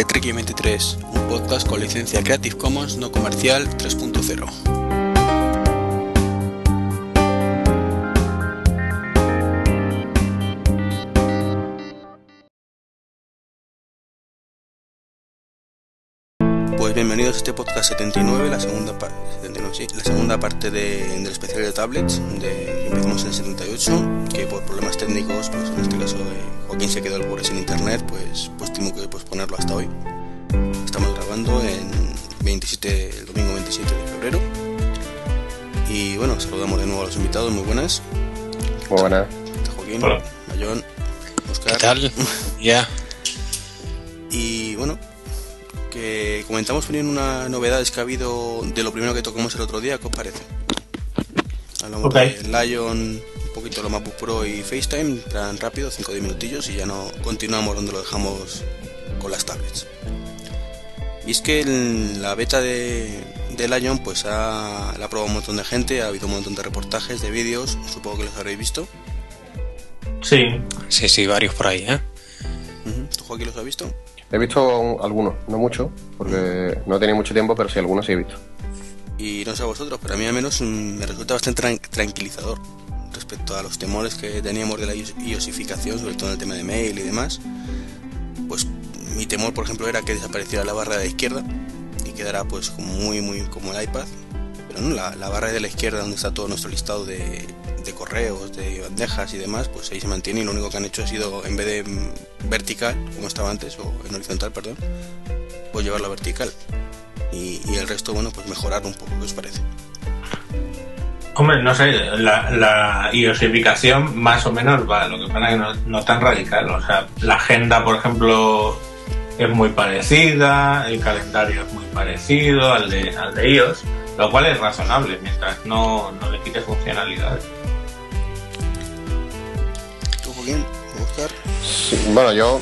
de Trek 23, un podcast con licencia Creative Commons no comercial 3.0. este podcast 79, la segunda, pa- 79, sí, la segunda parte de- del especial de tablets. De, empezamos en el 78, que por problemas técnicos, pues en este caso eh, Joaquín se quedó el pobre sin internet, pues, pues tengo que posponerlo hasta hoy. Estamos grabando en 27, el domingo 27 de febrero. Y bueno, saludamos de nuevo a los invitados, muy buenas. Muy buenas. Está Joaquín, Hola. Mayón, Oscar. ¿Qué tal? Ya. Y bueno, que comentamos también una novedades que ha habido de lo primero que tocamos el otro día, ¿qué os parece? Hablamos Ok. de Lion, un poquito lo MacBook Pro y FaceTime, plan rápido, 5 o 10 minutillos y ya no continuamos donde lo dejamos con las tablets. Y es que la beta de, de Lion pues ha, la ha probado un montón de gente, ha habido un montón de reportajes, de vídeos, supongo que los habréis visto. Sí. Sí, sí, varios por ahí, ¿eh? ¿Tú Joaquín los has visto? He visto algunos, no muchos, porque no he tenido mucho tiempo, pero sí algunos sí he visto. Y no sé a vosotros, pero a mí al menos mm, me resulta bastante tran- tranquilizador respecto a los temores que teníamos de la ios- iosificación, sobre todo en el tema de mail y demás. Pues mi temor, por ejemplo, era que desapareciera la barra de la izquierda y quedara pues muy, muy como el iPad. No, la, barra de la izquierda donde está todo nuestro listado de, correos, de bandejas y demás, pues ahí se mantiene y lo único que han hecho ha sido, en vez de vertical, como estaba antes, o en horizontal, perdón, pues llevarlo a vertical. Y, y el resto, bueno, pues mejorar un poco, ¿qué os parece? Hombre, no sé, la, la iosificación más o menos va, lo que pasa es que no, no tan radical. O sea, la agenda, por ejemplo, es muy parecida, el calendario es muy parecido al de, al de iOS, lo cual es razonable mientras no, no le quite funcionalidades. ¿Tú, Joaquín? Sí, bueno, yo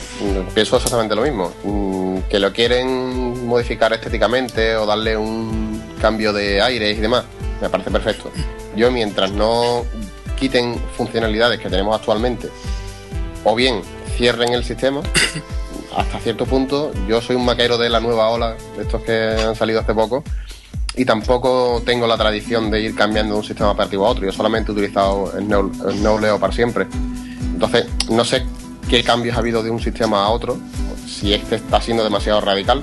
pienso exactamente lo mismo. Mm, Que lo quieren modificar estéticamente o darle un cambio de aire y demás, me parece perfecto. Yo, mientras no quiten funcionalidades que tenemos actualmente, o bien cierren el sistema, hasta cierto punto, yo soy un maquero de la nueva ola, de estos que han salido hace poco, y tampoco tengo la tradición de ir cambiando de un sistema operativo a otro. Yo solamente he utilizado el Neo, el Neo Leo para siempre. Entonces, no sé qué cambios ha habido de un sistema a otro, si este está siendo demasiado radical,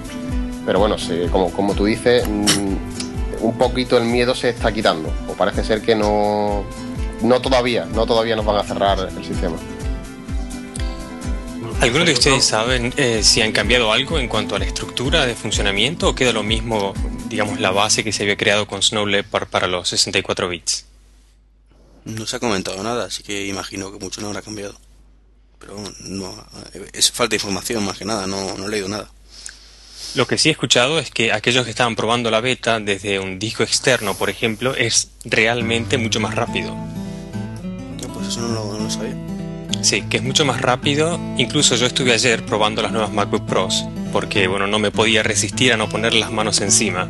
pero bueno, como, como tú dices, mm, un poquito el miedo se está quitando, o parece ser que no, no todavía, no todavía nos van a cerrar el sistema. ¿Algunos de ustedes saben eh, si han cambiado algo en cuanto a la estructura de funcionamiento o queda lo mismo, digamos, la base que se había creado con Snow Leopard para los 64 bits? No se ha comentado nada, así que imagino que mucho no habrá cambiado. Pero no, es falta de información más que nada, no, no he leído nada. Lo que sí he escuchado es que aquellos que estaban probando la beta desde un disco externo, por ejemplo, es realmente mucho más rápido. No, pues eso no lo, no lo sabía. Sí, que es mucho más rápido. Incluso yo estuve ayer probando las nuevas MacBook Pros, porque bueno, no me podía resistir a no poner las manos encima.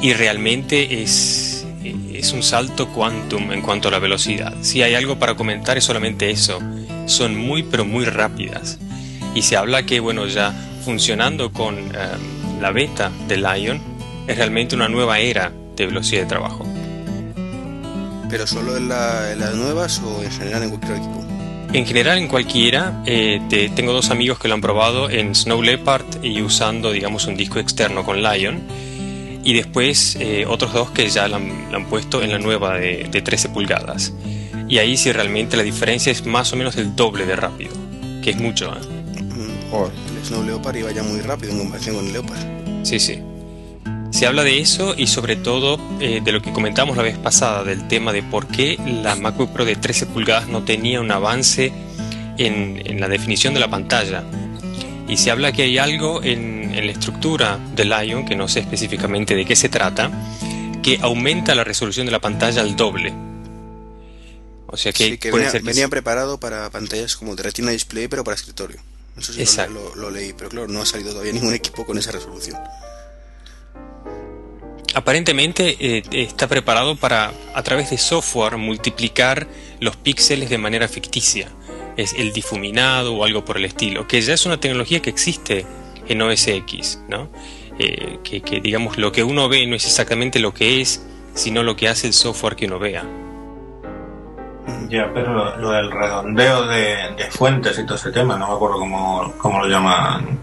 Y realmente es, es un salto quantum en cuanto a la velocidad. Si hay algo para comentar es solamente eso. Son muy pero muy rápidas. Y se habla que bueno, ya funcionando con eh, la beta de Lion, es realmente una nueva era de velocidad de trabajo. ¿Pero solo en, la- en las nuevas o en general en cualquier equipo? En general, en cualquiera, eh, te- tengo dos amigos que lo han probado en Snow Leopard y usando, digamos, un disco externo con Lion. Y después eh, otros dos que ya la han, puesto en la nueva de, de 13 pulgadas. Y ahí sí realmente la diferencia es más o menos el doble de rápido, que es mucho. ¿eh? Mm. El Snow Leopard iba ya muy rápido en comparación con el Leopard. Sí, sí. Se habla de eso y sobre todo eh, de lo que comentamos la vez pasada, del tema de por qué la MacBook Pro de 13 pulgadas no tenía un avance en, en la definición de la pantalla. Y se habla que hay algo en, en la estructura de Lion, que no sé específicamente de qué se trata, que aumenta la resolución de la pantalla al doble. O sea que, sí, que puede venía, ser que venía preparado para pantallas como de Retina Display, pero para escritorio. Eso sí Exacto. lo, lo leí, pero claro, no ha salido todavía ningún equipo con esa resolución. Aparentemente eh, está preparado para, a través de software, multiplicar los píxeles de manera ficticia. es el difuminado o algo por el estilo, que ya es una tecnología que existe en OS X, ¿no? Eh, que, que, digamos lo que uno ve no es exactamente lo que es, sino lo que hace el software que uno vea. Ya, pero lo, del redondeo de, fuentes y todo ese tema, no me acuerdo cómo, cómo lo llaman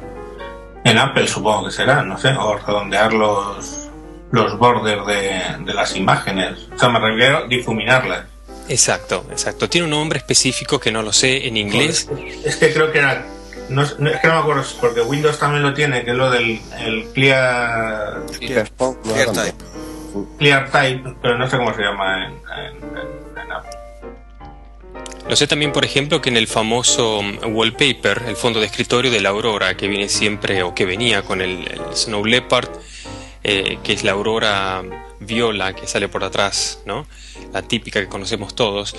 en Apple, supongo que será, no sé, o redondear los, los borders de, de las imágenes. O sea, me refiero a difuminarlas. Exacto, exacto. Tiene un nombre específico que no lo sé en inglés. Es que creo que era. No, es que no me acuerdo, porque Windows también lo tiene, que es lo del el Clear. Clear, clear Type. Clear Type, pero no sé cómo se llama en, en, en Apple. Lo sé también, por ejemplo, que en el famoso wallpaper, el fondo de escritorio de la Aurora, que viene siempre o que venía con el, el Snow Leopard, eh, que es la Aurora viola que sale por atrás, ¿no? la típica que conocemos todos,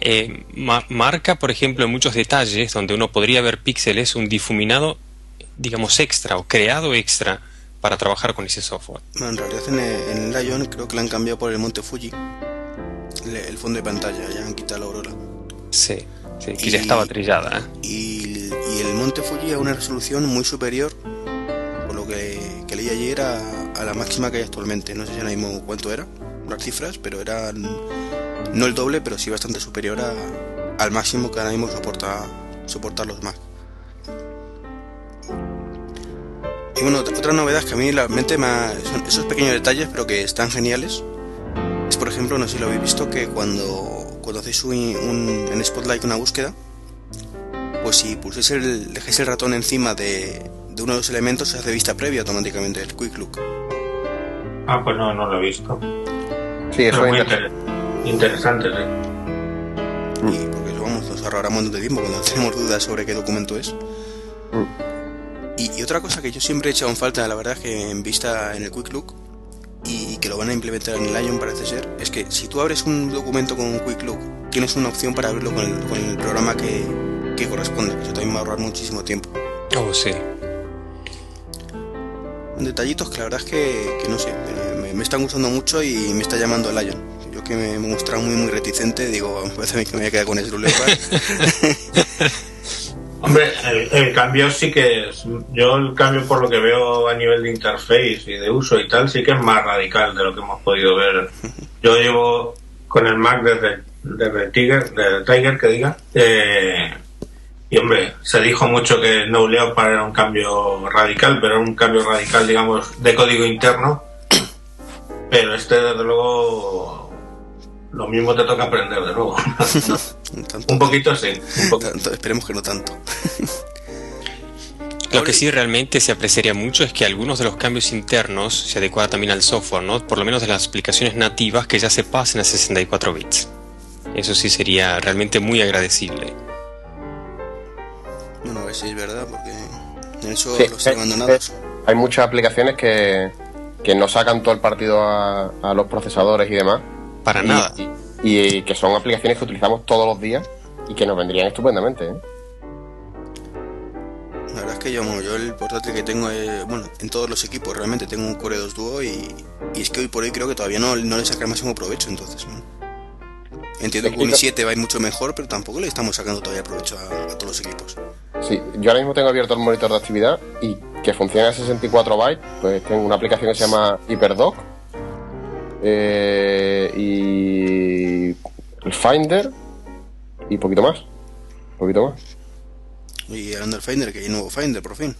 eh, ma marca, por ejemplo, en muchos detalles donde uno podría ver píxeles, un difuminado, digamos, extra o creado extra para trabajar con ese software. Bueno, en realidad en el, en el Lion creo que lo han cambiado por el Monte Fuji, el, el fondo de pantalla, ya han quitado la aurora. Sí, sí que y, ya estaba trillada. ¿eh? Y, y, el Monte Fuji a una resolución muy superior, por lo que, que leí ayer, a, a, la máxima que hay actualmente. No sé si ahora mismo cuánto era, las cifras, pero eran no el doble, pero sí bastante superior a, al máximo que ahora mismo soporta, soportar los Mac. Y bueno, otra novedad que a mí la mente me ha, son esos pequeños detalles, pero que están geniales. Es por ejemplo, no sé si lo habéis visto, que cuando, cuando hacéis un, en Spotlight una búsqueda, pues si pulséis el, dejáis el ratón encima de, de uno de los elementos, se hace vista previa automáticamente, el Quick Look. Ah, pues no, no lo he visto. Sí, eso es muy inter- inter- interesante, sí. Y porque eso vamos, nos ahorrará un montón de tiempo cuando tenemos dudas sobre qué documento es. Y, y, otra cosa que yo siempre he echado en falta, la verdad, es que en vista en el Quick Look, y, y que lo van a implementar en el Lion parece ser, es que si tú abres un documento con un Quick Look, tienes una opción para abrirlo con el, con el programa que, que corresponde, que eso también va a ahorrar muchísimo tiempo. Oh, sí. Detallitos que la verdad es que, no sé, me, están gustando mucho y me está llamando el Lion. Yo que me, me mostraba muy muy reticente, digo, parece que me voy a quedar con el Leopard. Hombre, el, el, cambio sí que es. Yo el cambio por lo que veo a nivel de interface y de uso y tal, sí que es más radical de lo que hemos podido ver. Yo llevo con el Mac desde, desde Tiger, desde Tiger que diga. Eh, y hombre, se dijo mucho que No Leopard era un cambio radical, pero era un cambio radical, digamos, de código interno. Pero este, desde luego, lo mismo te toca aprender de nuevo. un poquito sí. Un poquito. Tanto, esperemos que no tanto. Lo que sí realmente se apreciaría mucho es que algunos de los cambios internos se adecuaran también al software, ¿no? Por lo menos de las aplicaciones nativas que ya se pasen a 64 bits. Eso sí sería realmente muy agradecible. Bueno, a ver si es verdad, porque en eso sí, los abandonados. Hay muchas aplicaciones que, que no sacan todo el partido a, a los procesadores y demás. Para y, nada. Y, y, que son aplicaciones que utilizamos todos los días y que nos vendrían estupendamente. ¿eh? La verdad es que yo, yo el portátil que tengo, es, bueno, en todos los equipos realmente tengo un Core 2 Duo y, y es que hoy por hoy creo que todavía no, no le saca el máximo provecho, entonces. ¿no? Entiendo que un i7 va a ir mucho mejor, pero tampoco le estamos sacando todavía provecho a, a, todos los equipos. Sí, yo ahora mismo tengo abierto el monitor de actividad y que funciona a 64 bytes, pues tengo una aplicación que se llama HyperDoc eh, y el Finder y poquito más, poquito más. Y hablando del Finder, que hay nuevo Finder por fin.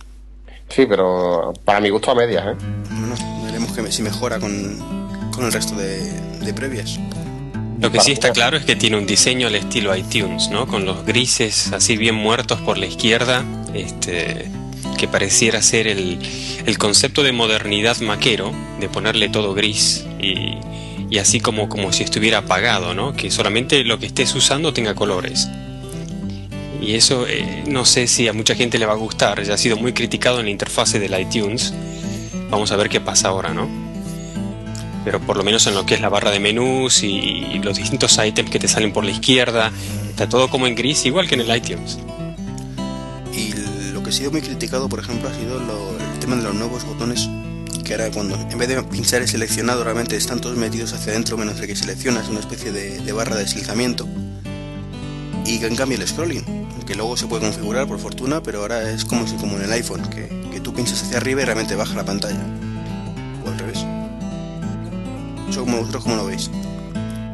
Sí, pero para mi gusto a medias, ¿eh? Bueno, veremos que si mejora con, con el resto de, de previas. Lo que sí está claro es que tiene un diseño al estilo iTunes, ¿no? Con los grises así bien muertos por la izquierda, este, que pareciera ser el, el concepto de modernidad maquero, de ponerle todo gris y, y, así como, como si estuviera apagado, ¿no? Que solamente lo que estés usando tenga colores. Y eso eh, no sé si a mucha gente le va a gustar, ya ha sido muy criticado en la interfase del iTunes. Vamos a ver qué pasa ahora, ¿no? Pero por lo menos en lo que es la barra de menús y los distintos ítems que te salen por la izquierda, está todo como en gris, igual que en el iTunes. Y lo que ha sido muy criticado, por ejemplo, ha sido el tema de los nuevos botones, que ahora cuando en vez de pinchar el seleccionado realmente están todos metidos hacia adentro, menos el que seleccionas, una especie de, barra de deslizamiento. y en cambio el scrolling, que luego se puede configurar por fortuna, pero ahora es como si como en el iPhone, que, que tú pinchas hacia arriba y realmente baja la pantalla. Eso como vosotros como lo veis.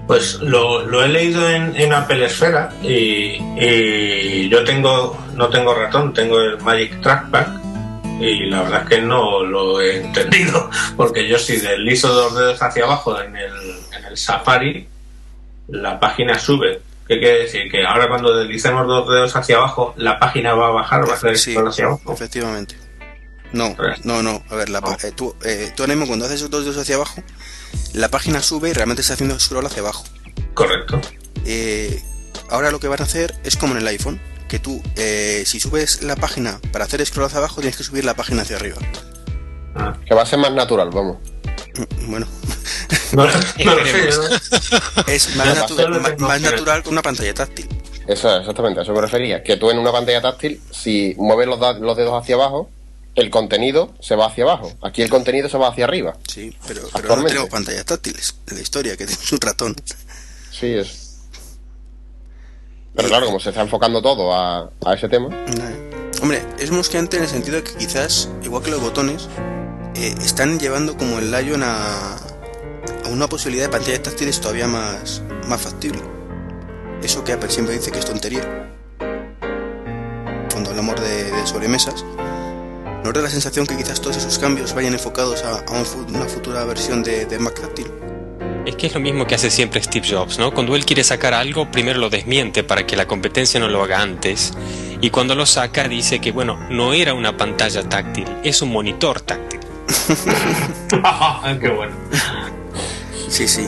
Pues lo, lo he leído en, en Apple Esfera y, y yo tengo no tengo ratón, tengo el Magic Trackpad y la verdad es que no lo he entendido porque yo si deslizo dos dedos hacia abajo en el, en el Safari la página sube. ¿Qué quiere decir? Que ahora cuando deslicemos dos dedos hacia abajo la página va a bajar, va a hacer Sí, hacia abajo. efectivamente. No, no, no. A ver, la No. eh, tú, eh, tú ahora mismo cuando haces esos dos dedos hacia abajo, la página sube y realmente está haciendo scroll hacia abajo. Correcto. Eh, ahora lo que van a hacer es como en el iPhone, que tú, eh, si subes la página para hacer scroll hacia abajo, tienes que subir la página hacia arriba. Ah. Que va a ser más natural, vamos. Mm, Bueno, No, no es más, Ya, natu- solo ma- tengo más que- natural que una pantalla táctil. Eso, exactamente, a eso me refería. Que tú en una pantalla táctil, si mueves los dedos hacia abajo, el contenido se va hacia abajo. Aquí el contenido se va hacia arriba. Sí, pero, pero no tenemos pantallas táctiles en la historia, que tenemos un ratón. Sí, es. Pero claro, como se está enfocando todo a, a ese tema, Hombre, es mosqueante en el sentido de que quizás, igual que los botones, eh, están llevando como el Lion a, a una posibilidad de pantallas táctiles todavía más, más factible. Eso que Apple siempre dice que es tontería. Cuando hablamos de, de sobremesas, ¿no da la sensación que quizás todos esos cambios vayan enfocados a, a un fu- una futura versión de, de Mac táctil? Es que es lo mismo que hace siempre Steve Jobs, ¿no? Cuando él quiere sacar algo, primero lo desmiente para que la competencia no lo haga antes. Y cuando lo saca, dice que, bueno, no era una pantalla táctil, es un monitor táctil. Qué bueno. Sí, sí.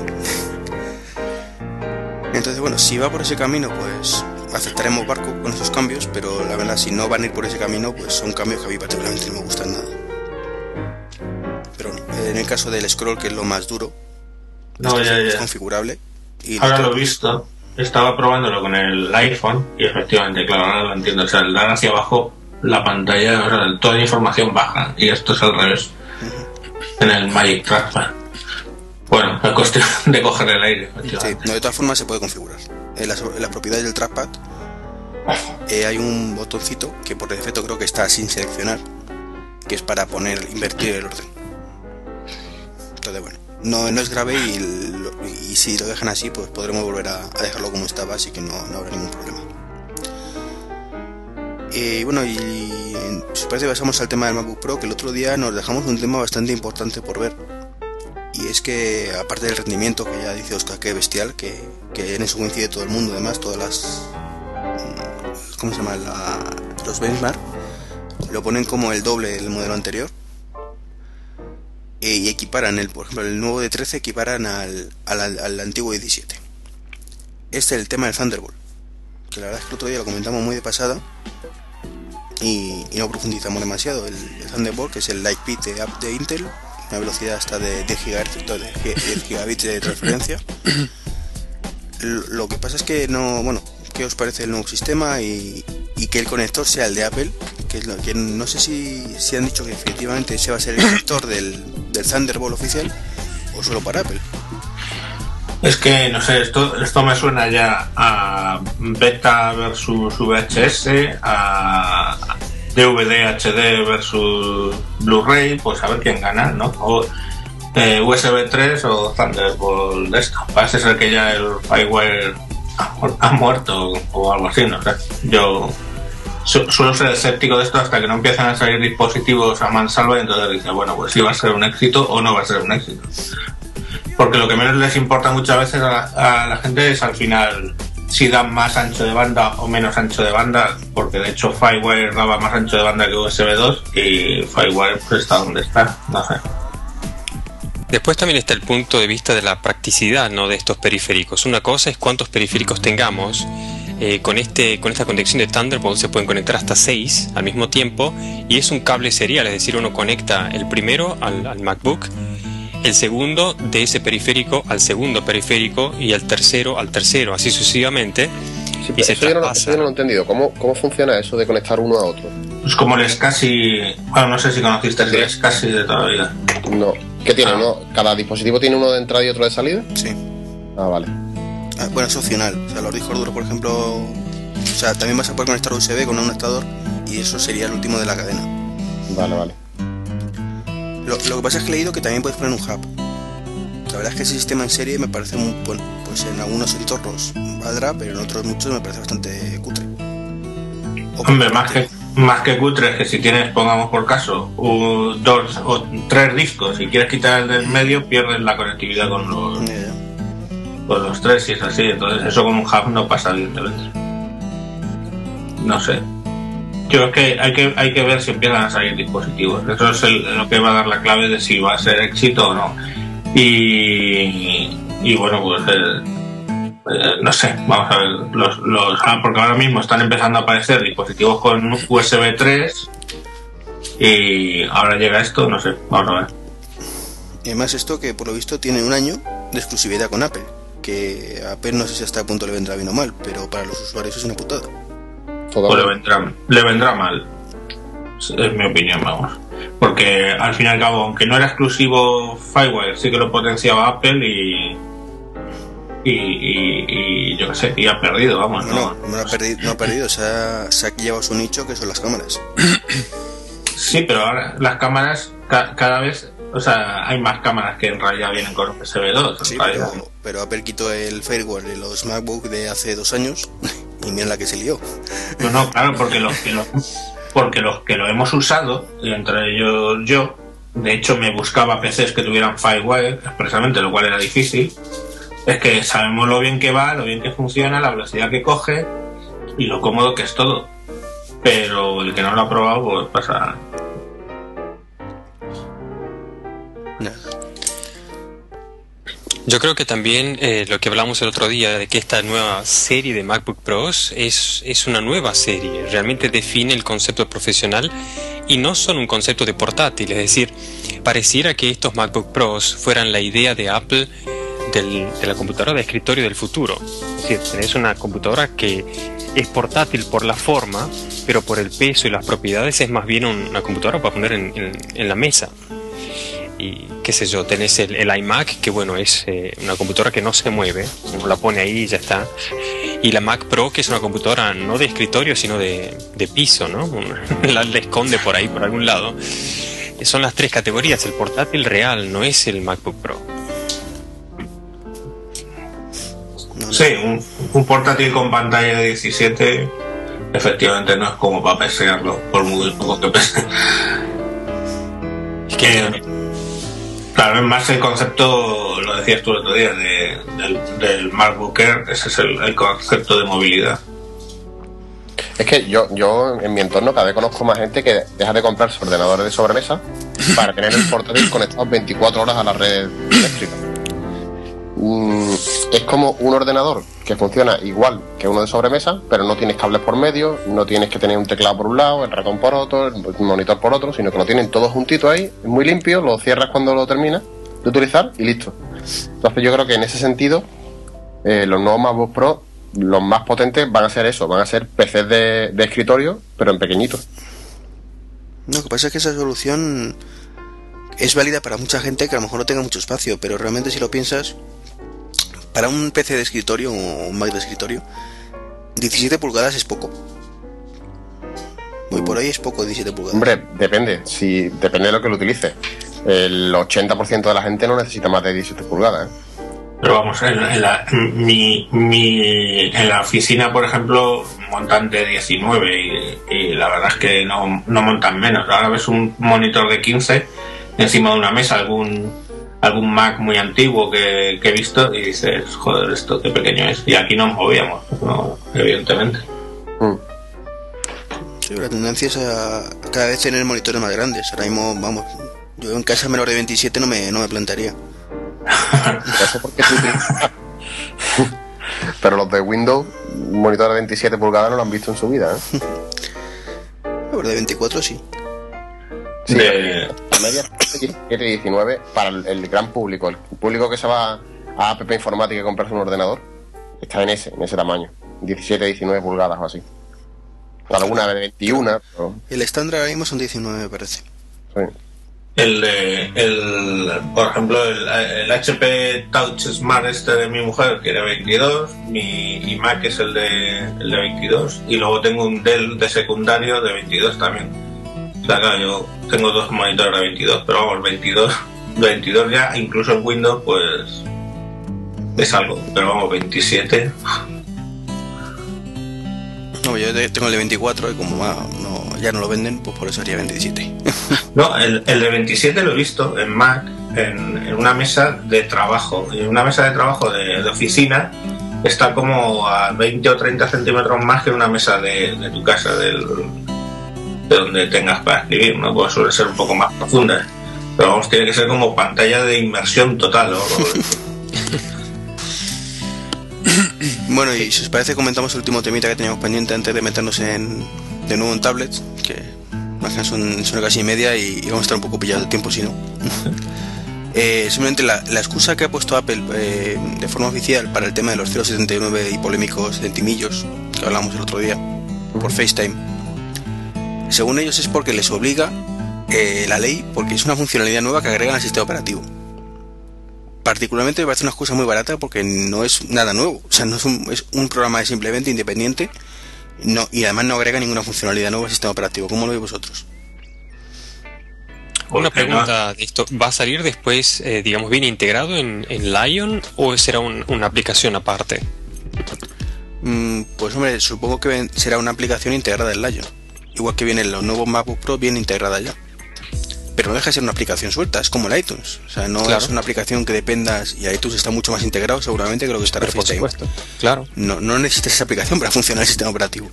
Entonces, bueno, si va por ese camino, pues aceptaremos barco con esos cambios, pero la verdad, si no van a ir por ese camino, pues son cambios que a mí particularmente no me gustan nada. Pero bueno, en el caso del scroll, que es lo más duro, No, es, ya, es ya. configurable. Y Ahora lo he visto. Estaba probándolo con el iPhone y efectivamente, claro, ahora lo entiendo. O sea, dar hacia abajo la pantalla, o sea, toda la información baja y esto es al revés. En el Magic Trackpad. Bueno, es cuestión de coger el aire. Sí, no, de todas formas se puede configurar. En las, en las propiedades del trackpad eh, hay un botoncito que por defecto creo que está sin seleccionar, que es para poner, invertir el orden. Entonces, bueno, no, no es grave y, lo- y si lo dejan así, pues podremos volver a, a dejarlo como estaba, así que no, no habrá ningún problema. Eh, bueno, y si os parece pasamos al tema del MacBook Pro, que el otro día nos dejamos un tema bastante importante por ver. Y es que, aparte del rendimiento, que ya dice Oscar que es bestial, que, que en eso coincide todo el mundo, además, todas las. mm, ¿Cómo se llama? La- los benchmark lo ponen como el doble del modelo anterior. E- y equiparan, el, por ejemplo, el nuevo de 13 equiparan al, al, al antiguo 17. Este es el tema del Thunderbolt, que la verdad es que el otro día lo comentamos muy de pasada y, no profundizamos demasiado. El, Thunderbolt, que es el Lightpeed de, app de Intel, una velocidad hasta de 10 GHz, de 10 gigabits de transferencia. Lo que pasa es que no, bueno, ¿qué os parece el nuevo sistema y, que el conector sea el de Apple? Que, que no sé si, si han dicho que efectivamente ese va a ser el conector del, del Thunderbolt oficial o solo para Apple. Es que, no sé, esto, esto me suena ya a beta versus VHS, a DVD HD versus Blu-ray, pues a ver quién gana, ¿no? O eh, USB 3 o Thunderbolt de esto. Parece ser que ya el Firewire ha, mu- ha muerto o algo así, no sé. Yo su- suelo ser escéptico de esto hasta que no empiezan a salir dispositivos a mansalva y entonces dice, bueno, pues si va a ser un éxito o no va a ser un éxito porque lo que menos les importa muchas veces a la, a la gente es al final si dan más ancho de banda o menos ancho de banda, porque de hecho Firewire daba más ancho de banda que USB 2 y Firewire pues está donde está, no sé. Después también está el punto de vista de la practicidad ¿no? de estos periféricos. Una cosa es cuántos periféricos tengamos. Eh, con, este, con esta conexión de Thunderbolt se pueden conectar hasta 6 al mismo tiempo y es un cable serial, es decir, uno conecta el primero al, al MacBook, el segundo de ese periférico al segundo periférico y el tercero al tercero, así sucesivamente. Sí, y se eso, yo no, lo- traspasa. eso yo no lo he entendido. ¿Cómo, ¿Cómo funciona eso de conectar uno a otro? Es como el SCSI, bueno, no sé si conociste el SCSI de toda la vida. No. ¿Qué tiene Ah. uno? ¿Cada dispositivo tiene uno de entrada y otro de salida? Sí. Ah, vale. Ah, bueno, es opcional. O sea, los discos duros, por ejemplo, O sea, también vas a poder conectar USB con un adaptador y eso sería el último de la cadena. Vale, vale. Lo, lo que pasa es que he leído que también puedes poner un hub. La verdad es que ese sistema en serie me parece muy bueno. Pues en algunos entornos valdrá, pero en otros muchos me parece bastante cutre. O Hombre, más que, más que cutre es que si tienes, pongamos por caso, un- dos o tres discos y quieres quitar el del medio, pierdes la conectividad con los, con los tres, si es así. Entonces, eso con un hub no pasa, evidentemente. No sé. Yo creo que hay que, hay que ver si empiezan a salir dispositivos. Eso es el- lo que va a dar la clave de si va a ser éxito o no. Y, y bueno, pues eh, eh, no sé, vamos a ver. Los, los, porque ahora mismo están empezando a aparecer dispositivos con USB 3 y ahora llega esto, no sé, vamos a ver. y además esto que por lo visto tiene un año de exclusividad con Apple. Que Apple no sé si hasta a punto le vendrá bien o mal, pero para los usuarios es una putada. O le vendrá, le vendrá mal. Es mi opinión, vamos. Porque al fin y al cabo, aunque no era exclusivo Firewire, sí que lo potenciaba Apple y. Y, y, y yo qué sé, y ha perdido, vamos. No, ¿no? ha perdido, no ha perdido se, ha, se ha llevado su nicho que son las cámaras. Sí, pero ahora las cámaras ca- cada vez. O sea, hay más cámaras que en realidad vienen con USB 2. en Sí, pero, pero Apple quitó el firewall de los MacBook de hace dos años y mira la que se lió. No, no, claro, porque los que lo, porque los que lo hemos usado, y entre ellos yo, de hecho me buscaba PCs que tuvieran Firewire expresamente, lo cual era difícil. Es que sabemos lo bien que va, lo bien que funciona, la velocidad que coge y lo cómodo que es todo. Pero el que no lo ha probado, pues pasa. Yo creo que también eh, lo que hablamos el otro día de que esta nueva serie de MacBook Pros es, es una nueva serie, realmente define el concepto profesional y no son un concepto de portátil, es decir, pareciera que estos MacBook Pros fueran la idea de Apple del- de la computadora de escritorio del futuro. Es decir, tenés una computadora que es portátil por la forma, pero por el peso y las propiedades es más bien un- una computadora para poner en- en la mesa y qué sé yo, tenés el, el iMac, que bueno, es eh, una computadora que no se mueve, uno la pone ahí y ya está. Y la Mac Pro, que es una computadora no de escritorio, sino de, de piso, ¿no? la, la esconde por ahí, por algún lado. Son las tres categorías, el portátil real no es el MacBook Pro. Sí, un, un portátil con pantalla de 17 efectivamente no es como para pesearlo, por muy poco que pese. Es que Eh, Claro, es más el concepto, lo decías tú el otro día, de- del, del MacBook Air, ese es el, concepto de movilidad. Es que yo, yo en mi entorno cada vez conozco más gente que deja de comprarse ordenadores de sobremesa para tener el portátil conectado 24 horas a la red eléctrica. Es como un ordenador que funciona igual que uno de sobremesa, pero no tienes cables por medio, no tienes que tener un teclado por un lado, el ratón por otro, el monitor por otro, sino que lo tienen todo juntito ahí, muy limpio, lo cierras cuando lo terminas de utilizar y listo. Entonces yo creo que en ese sentido eh, los nuevos MacBook Pro, los más potentes van a ser eso, van a ser PCs de, de escritorio, pero en pequeñito. No, lo que pasa es que esa solución es válida para mucha gente que a lo mejor no tenga mucho espacio, pero realmente si lo piensas, para un PC de escritorio o un Mac de escritorio, 17 pulgadas es poco. Muy por ahí es poco 17 pulgadas. Hombre, depende, si depende de lo que lo utilices. El 80% de la gente no necesita más de 17 pulgadas. ¿eh? Pero vamos, en, en la, mi, mi- en la oficina, por ejemplo, montan de 19 y, y la verdad es que no, no montan menos. Ahora ves un monitor de 15 encima de una mesa, algún algún Mac muy antiguo que, que he visto y dices, joder, esto qué pequeño es. Y aquí nos movíamos, no, evidentemente. Mm. Sí, la tendencia es a cada vez tener monitores más grandes. Ahora mismo, vamos, yo en casa menor de 27 no me, no me plantaría. No sé por qué tú utilizas- Pero los de Windows, monitor de 27 pulgadas no lo han visto en su vida. ¿eh? Pero de 24 sí. Sí, De- media es 17 y 19 para el, el gran público. El público que se va a App Informática y comprarse un ordenador está en ese, en ese tamaño. 17, 19 pulgadas o así. Alguna de 21, pero, El estándar ahora mismo son 19 me parece. sí. el, el, por ejemplo, el, HP Touch Smart este de mi mujer que era 22, mi iMac es el de, el de 22 y luego tengo un Dell de secundario de 22 también. O sea, claro, yo tengo dos monitores de 22, pero vamos, 22, 22 ya, incluso en Windows, pues es algo, pero vamos, 27. No, yo tengo el de 24 y como no, ya no lo venden, pues por eso haría 27. no, el, el, de 27 lo he visto en Mac, en, una mesa de trabajo. En una mesa de trabajo de, oficina está como a 20 o 30 centímetros más que una mesa de, tu casa, del, de donde tengas para escribir, ¿no? Pues suele ser un poco más profunda. Pero vamos, tiene que ser como pantalla de inmersión total. Bueno, y si os parece, comentamos el último temita que teníamos pendiente antes de meternos en, de nuevo en tablets, que más son, son casi media y, vamos a estar un poco pillados de tiempo si no. eh, simplemente la, la, excusa que ha puesto Apple eh, de forma oficial para el tema de los 079 y polémicos centimillos que hablamos el otro día por FaceTime, según ellos es porque les obliga eh, la ley, porque es una funcionalidad nueva que agregan al sistema operativo particularmente me parece una excusa muy barata porque no es nada nuevo. O sea, no es un, es un programa simplemente independiente no, y además no agrega ninguna funcionalidad nueva al sistema operativo. ¿Cómo lo veis vosotros? Una pregunta de esto, ¿va a salir después, eh, digamos, bien integrado en, Lion o será una aplicación aparte? Mm, pues hombre, supongo que será una aplicación integrada en Lion. Igual que vienen los nuevos MacBook Pro bien integrada ya pero no deja de ser una aplicación suelta, es como el iTunes. O sea, no es una aplicación que dependas y iTunes está mucho más integrado seguramente que lo que está Por supuesto, claro. No, no necesitas esa aplicación para funcionar el sistema operativo.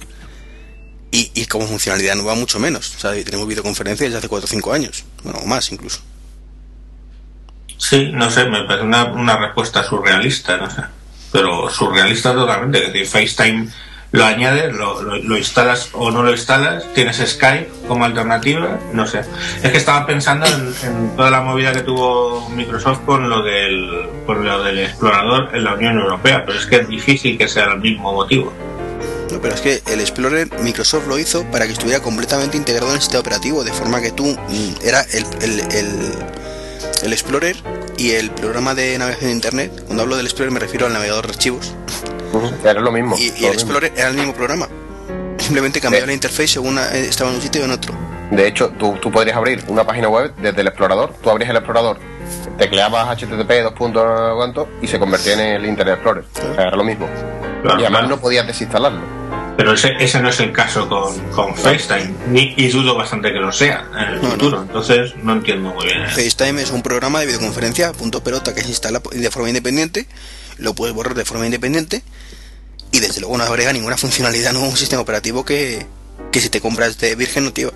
Y, y como funcionalidad no va mucho menos. O sea, tenemos videoconferencias desde hace 4 o 5 años, bueno, o más incluso. Sí, no sé, me parece una, una respuesta surrealista, no sé. Pero surrealista totalmente, que decir, FaceTime lo añades, lo, lo, instalas o no lo instalas, tienes Skype como alternativa, no sé. Es que estaba pensando en, toda la movida que tuvo Microsoft con lo del con lo del explorador en la Unión Europea, pero es que es difícil que sea el mismo motivo. No, pero es que el Explorer Microsoft lo hizo para que estuviera completamente integrado en el sistema operativo, de forma que tú mm, era el, el, el Explorer y el programa de navegación de Internet. Cuando hablo del Explorer me refiero al navegador de archivos era lo mismo. Y, el Explorer era el mismo programa. Simplemente cambiaba la interface según eh, estaba en un sitio o en otro. De hecho, tú, tú podrías abrir una página web desde el explorador. Tú abrías el explorador, tecleabas HTTP dos puntos cuánto y se convertía en el Internet Explorer. O sea, era lo mismo. y además no podías desinstalarlo. Pero ese, ese no es el caso con, con FaceTime, ni, y dudo bastante que lo sea en el futuro. Entonces no entiendo muy bien. FaceTime es un programa de videoconferencia punto pelota que se instala de forma independiente lo puedes borrar de forma independiente y desde luego no agrega ninguna funcionalidad nueva un sistema operativo que, si te compras de Virgen no te iba.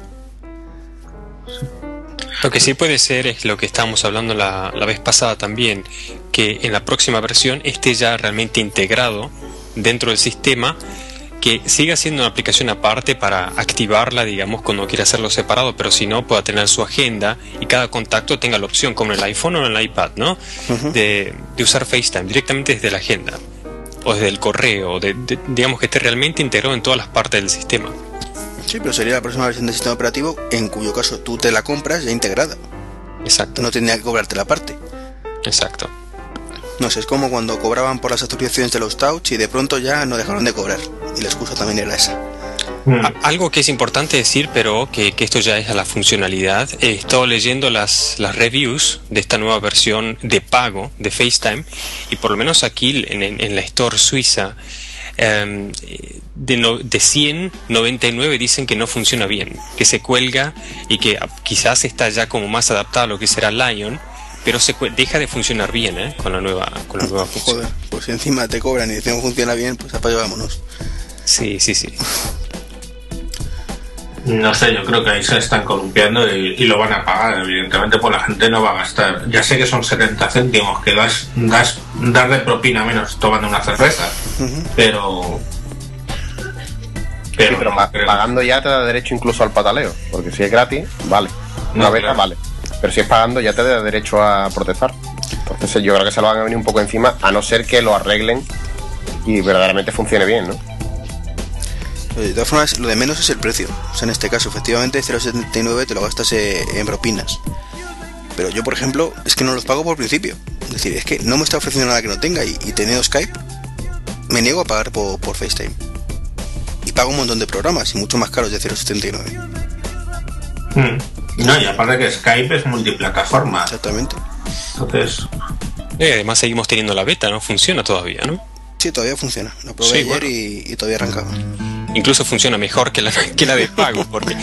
Lo que sí puede ser es lo que estábamos hablando la, la, vez pasada también, que en la próxima versión esté ya realmente integrado dentro del sistema que siga siendo una aplicación aparte para activarla, digamos, cuando quiera hacerlo separado, pero si no, pueda tener su agenda y cada contacto tenga la opción, como en el iPhone o en el iPad, ¿no? de, usar FaceTime directamente desde la agenda o desde el correo, de, digamos que esté realmente integrado en todas las partes del sistema. Sí, pero sería la próxima versión del sistema operativo en cuyo caso tú te la compras ya integrada. Exacto. No tendría que cobrarte la parte. Exacto. No sé, es como cuando cobraban por las actualizaciones de los touch y de pronto ya no dejaron de cobrar. Y la excusa también era esa. Hmm. Algo que es importante decir, pero que, esto ya es a la funcionalidad, he estado leyendo las, las reviews de esta nueva versión de pago de FaceTime y por lo menos aquí en, en, la Store suiza em, de, no, de 100, 99 dicen que no funciona bien, que se cuelga y que quizás está ya como más adaptado a lo que será Lion pero se deja de funcionar bien ¿eh? con la nueva con la nueva función. Joder, pues encima te cobran y no funciona bien, pues vámonos. Sí, sí, sí. No sé, yo creo que ahí se están columpiando y, lo van a pagar, evidentemente, pues la gente no va a gastar. Ya sé que son 70 céntimos, que das, das dar de propina menos tomando una cerveza, pero... Pero, pagando ya te da derecho incluso al pataleo, porque si es gratis, vale. Una vez vale. Pero si es pagando, ya te da derecho a protestar. Entonces yo creo que se lo van a venir un poco encima, a no ser que lo arreglen y verdaderamente funcione bien, ¿no? De todas formas, lo de menos es el precio. O sea, en este caso, efectivamente, 0,79 te lo gastas eh, en propinas. Pero yo, por ejemplo, es que no los pago por principio. Es decir, es que no me está ofreciendo nada que no tenga y, y teniendo Skype, me niego a pagar por, por FaceTime. Y pago un montón de programas y mucho más caros de 0,79. Mm. No, y aparte que Skype es multiplataforma. Exactamente. Entonces, Y además seguimos teniendo la beta, ¿no? Funciona todavía, ¿no? Sí, todavía funciona. La probé Sí, ayer bueno. y, y todavía arrancaba. Incluso funciona mejor que la, que la de pago, porque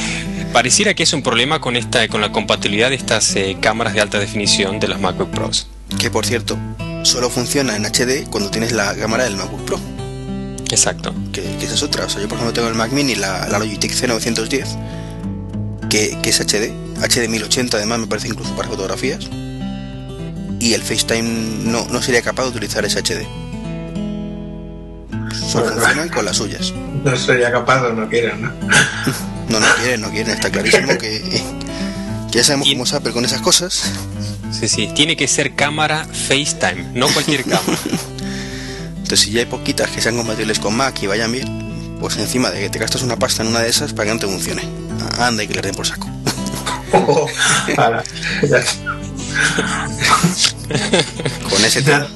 pareciera que es un problema con esta con la compatibilidad de estas eh, cámaras de alta definición de las MacBook Pros. Que por cierto, solo funciona en HD cuando tienes la cámara del MacBook Pro. Exacto. Que, que esa es otra. O sea, yo por ejemplo tengo el Mac Mini, la, la Logitech C910, que, que es HD. HD 1080 además me parece incluso para fotografías. Y el FaceTime no, no sería capaz de utilizar ese HD. Solo funcionan con las suyas. no sería capaz o no quieren, ¿no? No, no quieren, no quieren. Está clarísimo que, que ya sabemos Y- cómo es Apple con esas cosas. Sí, sí. Tiene que ser cámara FaceTime, no cualquier cámara. Entonces, si ya hay poquitas que sean compatibles con Mac y vayan bien, pues encima de que te gastas una pasta en una de esas para que no te funcione. Anda y que le den por saco. Ahora, ya, Con ese ya,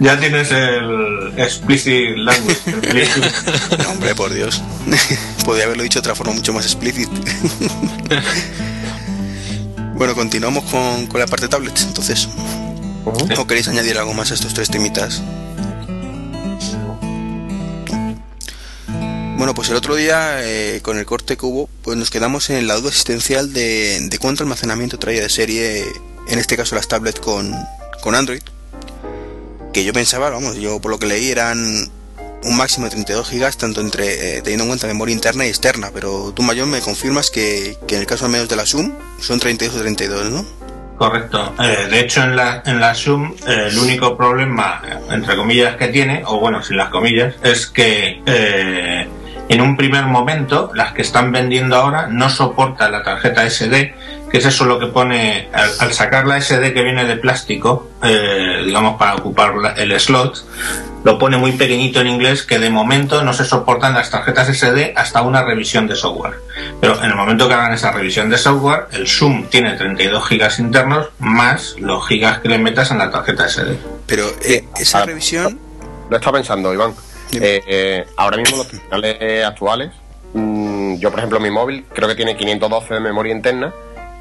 ya tienes el explicit language. el. No, hombre, por Dios. Podría haberlo dicho de otra forma mucho más explícita. bueno, continuamos con, con la parte tablets. Entonces. ¿o queréis añadir algo más a estos tres temitas? El otro día, eh, con el corte que hubo, pues nos quedamos en la duda existencial de, cuánto almacenamiento traía de serie, en este caso las tablets con, con Android. Que yo pensaba, vamos, yo por lo que leí eran un máximo de 32 gigas, tanto entre eh, teniendo en cuenta memoria interna y externa. Pero tú, Mayor, me confirmas que, en el caso al menos de la Zoom son 32 o 32, ¿no? Correcto. Eh, de hecho, en la, en la Zoom, el único problema, entre comillas, que tiene, o bueno, sin las comillas, es que en un primer momento, las que están vendiendo ahora no soportan la tarjeta SD, que es eso lo que pone, al, al sacar la SD que viene de plástico, eh, digamos, para ocupar la- el slot, lo pone muy pequeñito en inglés que de momento no se soportan las tarjetas SD hasta una revisión de software. Pero en el momento que hagan esa revisión de software, el Zoom tiene 32 gigas internos más los gigas que le metas en la tarjeta SD. Pero eh, esa ahora- revisión... Lo estaba pensando, Iván. Eh, eh, ahora mismo los terminales actuales, mm, yo por ejemplo mi móvil creo que tiene 512 de memoria interna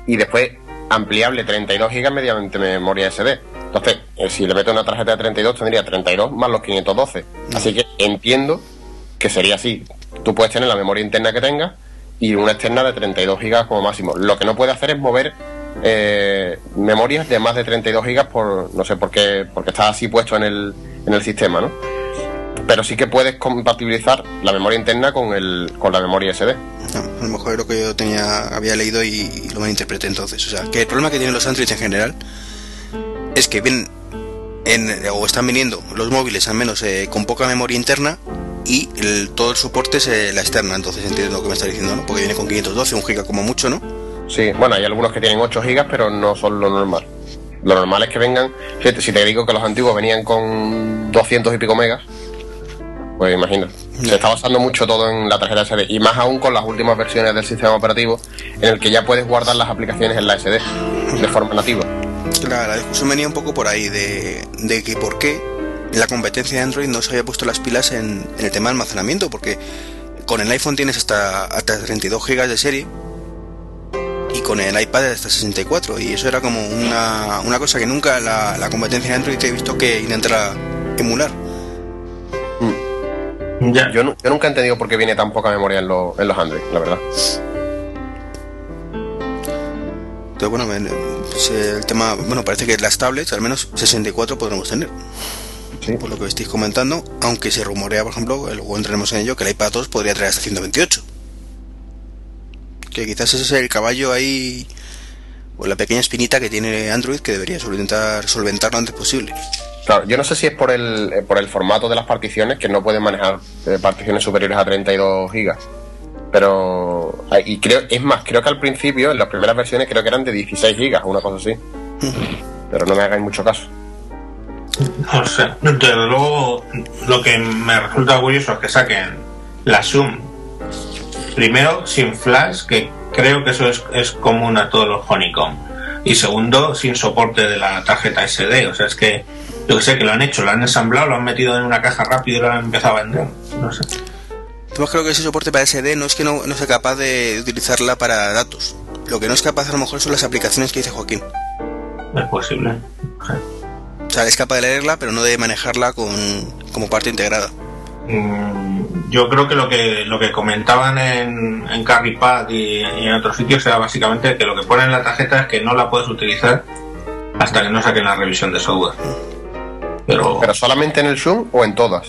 y después ampliable 32 GB mediante memoria SD. Entonces, eh, si le meto una tarjeta de 32 tendría 32 más los 512. Así que entiendo que sería así. Tú puedes tener la memoria interna que tengas y una externa de 32 GB como máximo. Lo que no puede hacer es mover eh, memorias de más de 32 GB por, no sé por qué, porque está así puesto en el, en el sistema, ¿no? Pero sí que puedes compatibilizar la memoria interna con, el, con la memoria SD. No, a lo mejor es lo que yo tenía, había leído y, y lo malinterpreté entonces. O sea, que el problema que tienen los Android en general es que vienen en, o están viniendo los móviles al menos eh, con poca memoria interna y el- todo el soporte es eh, la externa. Entonces entiendo lo que me está diciendo, ¿no? Porque viene con 512, un giga como mucho, ¿no? Sí, bueno, hay algunos que tienen 8 GB, pero no son lo normal. Lo normal es que vengan, si te, si te digo que los antiguos venían con 200 y pico megas, pues imagínate. Se está basando mucho todo en la tarjeta SD y más aún con las últimas versiones del sistema operativo en el que ya puedes guardar las aplicaciones en la SD de forma nativa. La, la discusión venía un poco por ahí de, de que por qué la competencia de Android no se había puesto las pilas en, el tema de almacenamiento, porque con el iPhone tienes hasta, hasta 32 gigas de serie y con el iPad hasta 64 y eso era como una, una cosa que nunca la, la competencia de Android he visto que intentara emular. Ya. Yo, yo nunca he entendido por qué viene tan poca memoria en, lo- en los Android, la verdad. Entonces bueno, el tema, bueno, parece que las tablets al menos 64 podremos tener. Sí. por lo que estáis comentando, aunque se rumorea, por ejemplo, luego entraremos en ello, que el iPad 2 podría traer hasta 128. Que quizás ese es el caballo ahí, o la pequeña espinita que tiene Android que debería sol- intentar solventar lo antes posible. Claro, yo no sé si es por el, eh, por el formato de las particiones, que no pueden manejar eh, particiones superiores a 32 gigas. Pero, ah, y creo, es más, creo que al principio, en las primeras versiones, creo que eran de 16 gigas, una cosa así. Pero no me hagáis mucho caso. O sea, desde luego, lo que me resulta curioso es que saquen la Zoom primero sin flash, que creo que eso es, es común a todos los Honeycomb. y segundo, sin soporte de la tarjeta SD. O sea, es que yo que sé, que lo han hecho, lo han ensamblado, lo han metido en una caja rápido y lo han empezado a vender. No sé. Yo creo que ese soporte para SD no es que no, no sea capaz de utilizarla para datos. Lo que no es capaz a lo mejor son las aplicaciones que dice Joaquín. Es posible. O sea, es capaz de leerla, pero no de manejarla con, como parte integrada. Mm, yo creo que lo que lo que comentaban en, en CarryPad y, y en otros sitios era básicamente que lo que pone en la tarjeta es que no la puedes utilizar hasta que no saquen la revisión de software. Pero, ¿Pero solamente en el Zoom o en todas?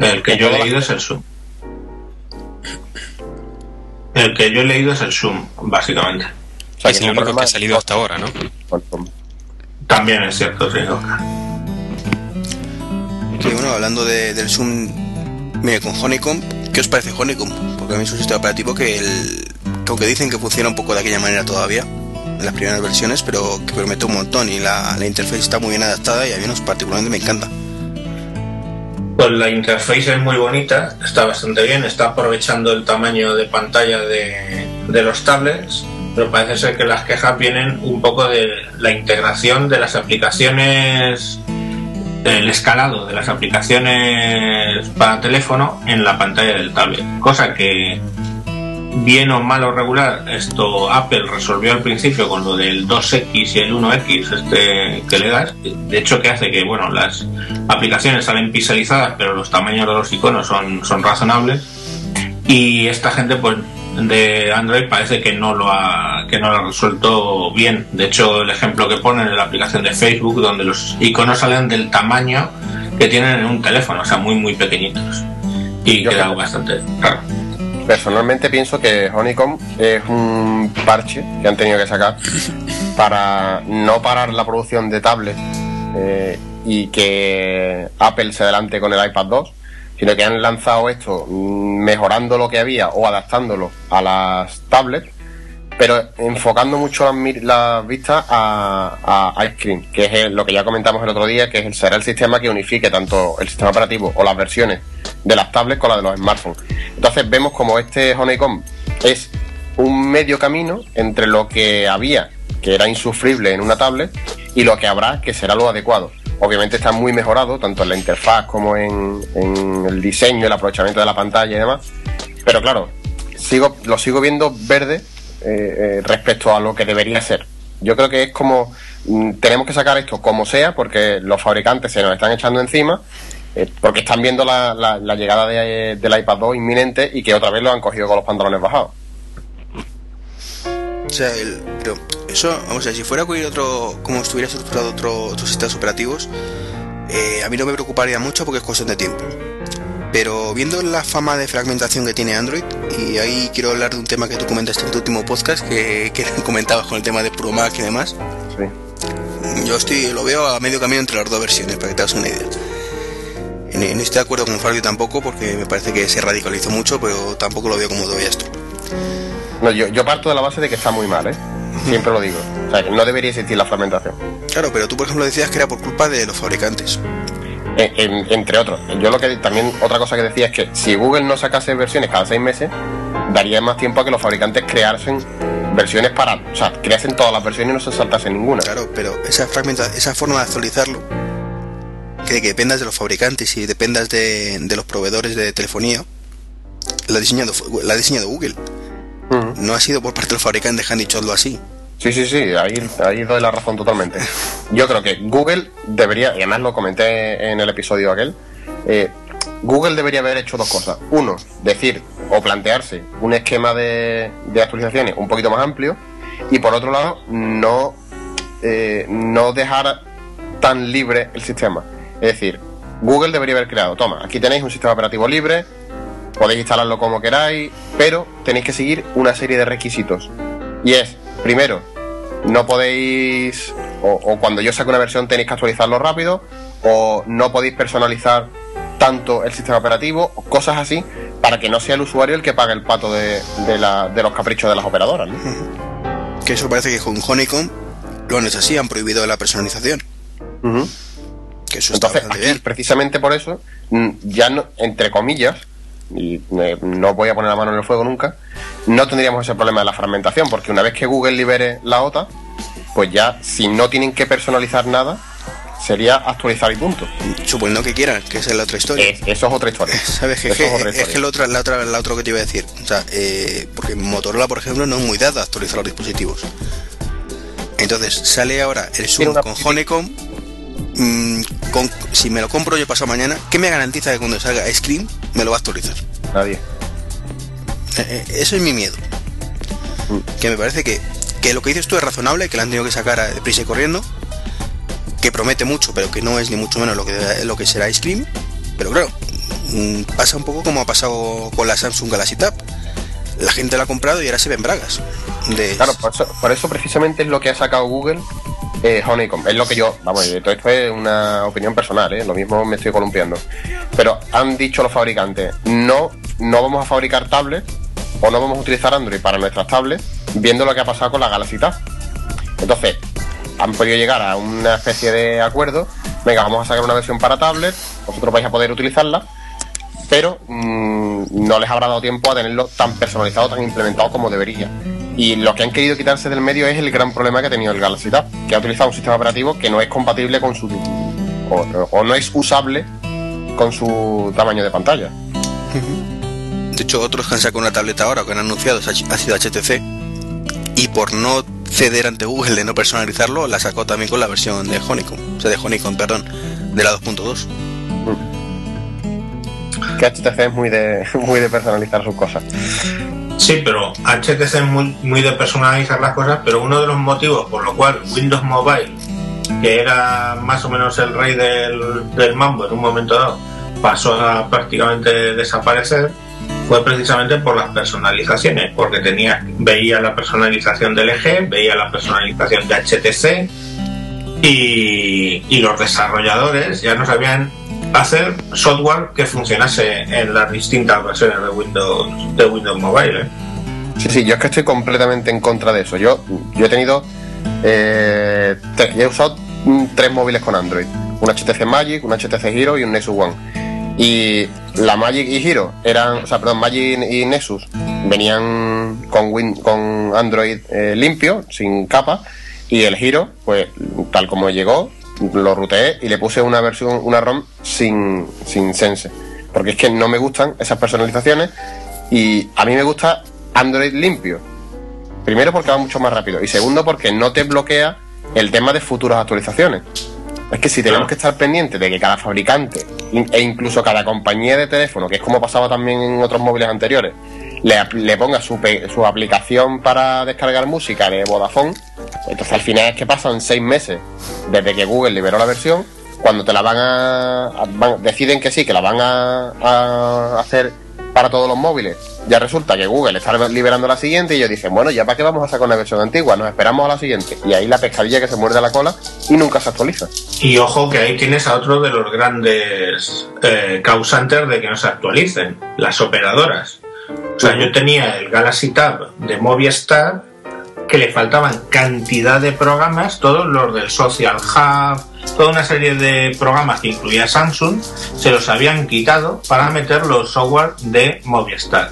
el que yo he leído es el Zoom. El que yo he leído es el Zoom, básicamente. O sea, es el único problema que ha salido hasta ahora, ¿no? También es cierto, sí. Que bueno, hablando de- del Zoom mire, con Honeycomb, ¿qué os parece Honeycomb? Porque a mí es un sistema operativo que, el, que aunque dicen que funciona un poco de aquella manera todavía, en las primeras versiones, pero que promete un montón y la, la interfaz está muy bien adaptada y a mí nos particularmente me encanta. Pues la interface es muy bonita, está bastante bien, está aprovechando el tamaño de pantalla de, de los tablets, pero parece ser que las quejas vienen un poco de la integración de las aplicaciones, el escalado de las aplicaciones para teléfono en la pantalla del tablet, cosa que bien o mal o regular, esto Apple resolvió al principio con lo del 2X y el 1X este que le das. De hecho, que hace que bueno las aplicaciones salen pixelizadas, pero los tamaños de los iconos son, son razonables. Y esta gente pues de Android parece que no lo ha que no lo ha resuelto bien. De hecho, el ejemplo que ponen en la aplicación de Facebook, donde los iconos salen del tamaño que tienen en un teléfono, o sea, muy muy pequeñitos. Y Yo queda creo- bastante raro. Personalmente pienso que Honeycomb es un parche que han tenido que sacar para no parar la producción de tablets eh, y que Apple se adelante con el iPad 2, sino que han lanzado esto mejorando lo que había o adaptándolo a las tablets, pero enfocando mucho las, vistas a, a Ice Cream, que es lo que ya comentamos el otro día, que es el, será el sistema que unifique tanto el sistema operativo o las versiones de las tablets con las de los smartphones. Entonces vemos como este Honeycomb es un medio camino entre lo que había, que era insufrible en una tablet, y lo que habrá, que será lo adecuado. Obviamente está muy mejorado, tanto en la interfaz como en, el diseño, el aprovechamiento de la pantalla y demás. Pero claro, sigo, lo sigo viendo verde eh, eh, respecto a lo que debería ser. Yo creo que es como mm, tenemos que sacar esto como sea, porque los fabricantes se nos están echando encima, eh, porque están viendo la, la- la llegada de- del iPad 2 inminente y que otra vez lo han cogido con los pantalones bajados. O sea, el- pero eso, vamos a ver, si fuera cualquier otro, como estuviera estructurado otro, otros sistemas operativos, eh, a mí no me preocuparía mucho porque es cuestión de tiempo. Pero viendo la fama de fragmentación que tiene Android, y ahí quiero hablar de un tema que tú comentaste en tu último podcast, que, que comentabas con el tema de Pro Mac y demás, Sí. yo estoy, lo veo a medio camino entre las dos versiones, para que te hagas una idea. No estoy de acuerdo con Fabio tampoco, porque me parece que se radicalizó mucho, pero tampoco lo veo como todavía esto. No, yo, yo parto de la base de que está muy mal, ¿eh? Siempre lo digo. O sea, que no debería existir la fragmentación. Claro, pero tú por ejemplo decías que era por culpa de los fabricantes. En- en- entre otros. Yo lo que también, otra cosa que decía es que si Google no sacase versiones cada seis meses, daría más tiempo a que los fabricantes creasen versiones para. O sea, creasen todas las versiones y no se saltase ninguna. Claro, pero esa fragmenta, esa forma de actualizarlo, que, que dependas de los fabricantes y dependas de, de los proveedores de telefonía, la ha diseñado, la ha diseñado Google. No ha sido por parte de los fabricantes que han dicho así. Sí, sí, sí, ahí, ahí doy la razón totalmente. Yo creo que Google debería, y además lo comenté en el episodio aquel, eh, Google debería haber hecho dos cosas. Uno, decir o plantearse un esquema de, de actualizaciones un poquito más amplio. Y por otro lado, no, eh, no dejar tan libre el sistema. Es decir, Google debería haber creado, toma, aquí tenéis un sistema operativo libre, podéis instalarlo como queráis, pero tenéis que seguir una serie de requisitos. Y es, primero, no podéis, o, o cuando yo saque una versión tenéis que actualizarlo rápido, o no podéis personalizar tanto el sistema operativo, o cosas así, para que no sea el usuario el que pague el pato de, de la- de los caprichos de las operadoras. ¿no? Que eso parece que con Honeycomb lo han hecho así, han prohibido la personalización. Que eso está Entonces, bastante aquí, bien. precisamente por eso, ya no, entre comillas, y no voy a poner la mano en el fuego nunca, no tendríamos ese problema de la fragmentación, porque una vez que Google libere la OTA, pues ya si no tienen que personalizar nada, sería actualizar y punto. Suponiendo que quieran, que esa es la otra historia. Es- eso es otra historia. ¿Sabes? Que, Eso que- es otra es historia. que la otra, la otra, la otra que te iba a decir. O sea, eh, porque Motorola, por ejemplo, no es muy dada a actualizar los dispositivos. Entonces, sale ahora el Zoom con. Honeycomb. Mm, con- si me lo compro yo pasado mañana, ¿qué me garantiza que cuando salga Screen me lo va a actualizar? Nadie. Eh, eh, Eso es mi miedo. Que me parece que, que lo que dices tú es razonable, que lo han tenido que sacar a deprisa y corriendo, que promete mucho, pero que no es ni mucho menos lo que, lo que será Scream. Pero claro, mm, pasa un poco como ha pasado con la Samsung Galaxy Tab. La gente la ha comprado y ahora se ven bragas. De, Claro, por eso, por eso precisamente es lo que ha sacado Google eh, Honeycomb. Es lo que yo, vamos, eh, todo esto es una opinión personal, ¿eh? lo mismo me estoy columpiando. Pero han dicho los fabricantes, no, no vamos a fabricar tablets o no vamos a utilizar Android para nuestras tablets, viendo lo que ha pasado con la Galaxy Tab. Entonces, han podido llegar a una especie de acuerdo, venga, vamos a sacar una versión para tablet, vosotros vais a poder utilizarla, pero mm, no les habrá dado tiempo a tenerlo tan personalizado, tan implementado como debería. Y lo que han querido quitarse del medio es el gran problema que ha tenido el Galaxy Tab, que ha utilizado un sistema operativo que no es compatible con su... o, o no es usable con su tamaño de pantalla. de hecho, otros que han sacado una tableta ahora, que han anunciado, ha sido HTC. Y por no ceder ante Google de no personalizarlo, la sacó también con la versión de Honeycomb. O sea, de Honeycomb, perdón, de la 2.2. Que HTC es muy de, muy de personalizar sus cosas. Sí, pero HTC es muy, muy de personalizar las cosas, pero uno de los motivos por lo cual Windows Mobile, que era más o menos el rey del, del mambo en un momento dado, pasó a prácticamente desaparecer, fue precisamente por las personalizaciones, porque tenía, veía la personalización del LG, veía la personalización de HTC y, y los desarrolladores ya no sabían hacer software que funcionase en las distintas versiones de Windows de Windows Mobile. ¿eh? Sí, sí, yo es que estoy completamente en contra de eso. Yo, yo he tenido. Eh, tre- he usado mm, tres móviles con Android: un HTC Magic, un HTC Hero y un Nexus One. Y la Magic y Hero eran. O sea, perdón, Magic y Nexus venían con, Win- con Android eh, limpio, sin capa. Y el Hero, pues tal como llegó, lo ruteé y le puse una versión, una ROM sin, sin Sense. Porque es que no me gustan esas personalizaciones y a mí me gusta Android limpio. Primero porque va mucho más rápido y segundo porque no te bloquea el tema de futuras actualizaciones. Es que si tenemos que estar pendientes de que cada fabricante e incluso cada compañía de teléfono, que es como pasaba también en otros móviles anteriores, le, le ponga su, su aplicación para descargar música de Vodafone, entonces al final es que pasan seis meses desde que Google liberó la versión, cuando te la van a, van- deciden que sí, que la van a, a hacer para todos los móviles, ya resulta que Google está liberando la siguiente y ellos dicen, bueno, ya para qué vamos a sacar una versión antigua, nos esperamos a la siguiente. Y ahí la pescadilla que se muerde la cola y nunca se actualiza. Y ojo que ahí tienes a otro de los grandes eh, causantes de que no se actualicen, las operadoras. O sea, yo tenía el Galaxy Tab de Movistar que le faltaban cantidad de programas, todos los del Social Hub, toda una serie de programas que incluía Samsung, se los habían quitado para meter los software de Movistar.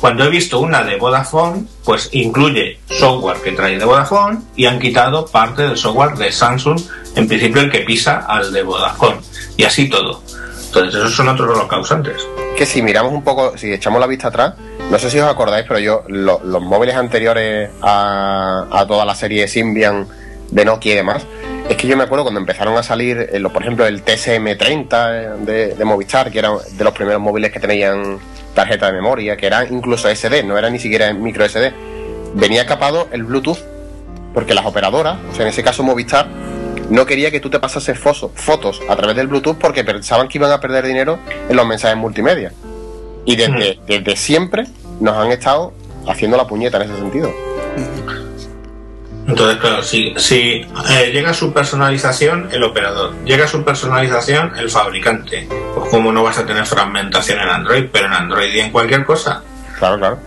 Cuando he visto una de Vodafone, pues incluye software que trae de Vodafone y han quitado parte del software de Samsung, en principio el que pisa al de Vodafone. Y así todo. Entonces esos son otros los causantes. Que si miramos un poco, si echamos la vista atrás, no sé si os acordáis, pero yo, lo- los móviles anteriores a, toda la serie Symbian de Nokia y demás, es que yo me acuerdo cuando empezaron a salir, eh, por ejemplo, el TSM30 de, de Movistar, que era de los primeros móviles que tenían tarjeta de memoria, que era incluso SD, no era ni siquiera micro SD, venía capado el Bluetooth, porque las operadoras, o sea, en ese caso Movistar, no quería que tú te pasases fotos a través del Bluetooth porque pensaban que iban a perder dinero en los mensajes multimedia. Y desde, desde siempre nos han estado haciendo la puñeta en ese sentido. Entonces, claro, si, si eh, llega su personalización, el operador, llega su personalización, el fabricante, pues como no vas a tener fragmentación en Android, pero en Android y en cualquier cosa. Claro, claro.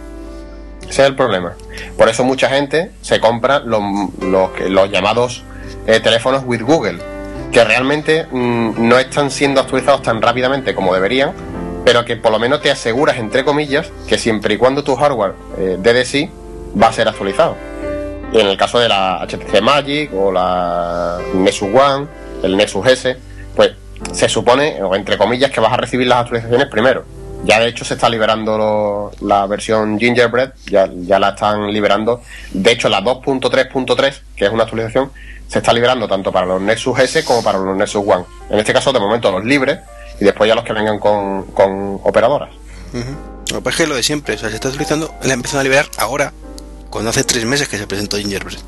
Ese es el problema. Por eso mucha gente se compra los, los, los llamados eh, teléfonos with Google, que realmente mm, no están siendo actualizados tan rápidamente como deberían, pero que por lo menos te aseguras, entre comillas, que siempre y cuando tu hardware eh, dé de sí, va a ser actualizado. Y en el caso de la HTC Magic o la Nexus One, el Nexus S, pues se supone, o entre comillas, que vas a recibir las actualizaciones primero. Ya de hecho se está liberando la versión Gingerbread, ya, ya la están liberando. De hecho, la 2.3.3, que es una actualización, se está liberando tanto para los Nexus S como para los Nexus One. En este caso, de momento, los libres y después ya los que vengan con, con operadoras. Ujú. Lo que pasa es que lo de siempre, o sea, se está utilizando, la empiezan a liberar ahora, cuando hace tres meses que se presentó Gingerbread.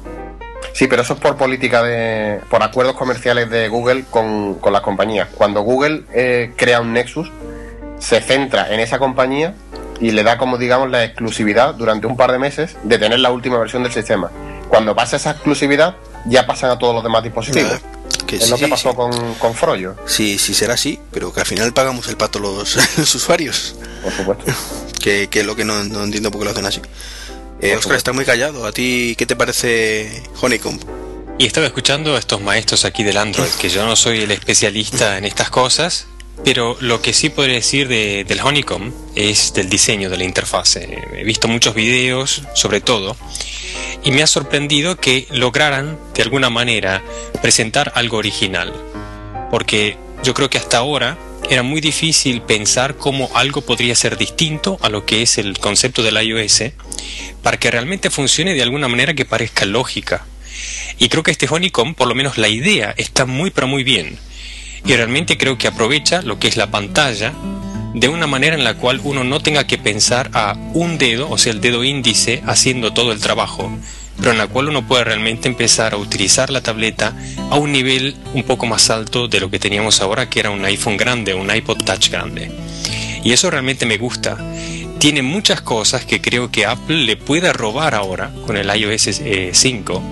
Sí, pero eso es por política de. por acuerdos comerciales de Google con, con las compañías. Cuando Google eh, crea un Nexus, se centra en esa compañía y le da como digamos la exclusividad durante un par de meses de tener la última versión del sistema. Cuando pasa esa exclusividad, ya pasan a todos los demás dispositivos. Que es sí, lo que sí, pasó sí. con, con Froyo, Sí, sí será así, pero que al final pagamos el pato los, los usuarios. por supuesto. Que, que es lo que no, no entiendo por qué lo hacen así. Eh, Oscar, está muy callado. ¿A ti qué te parece Honeycomb? Y estaba escuchando a estos maestros aquí del Android, que yo no soy el especialista en estas cosas, pero lo que sí podría decir de- del Honeycomb es del diseño de la interfase. He visto muchos videos, sobre todo, y me ha sorprendido que lograran, de alguna manera, presentar algo original. Porque yo creo que hasta ahora era muy difícil pensar cómo algo podría ser distinto a lo que es el concepto del iOS para que realmente funcione de alguna manera que parezca lógica. Y creo que este Honeycomb, por lo menos la idea, está muy pero muy bien. Y realmente creo que aprovecha lo que es la pantalla de una manera en la cual uno no tenga que pensar a un dedo, o sea, el dedo índice, haciendo todo el trabajo, pero en la cual uno puede realmente empezar a utilizar la tableta a un nivel un poco más alto de lo que teníamos ahora, que era un iPhone grande, un iPod Touch grande. Y eso realmente me gusta. Tiene muchas cosas que creo que Apple le pueda robar ahora con el iOS eh, 5.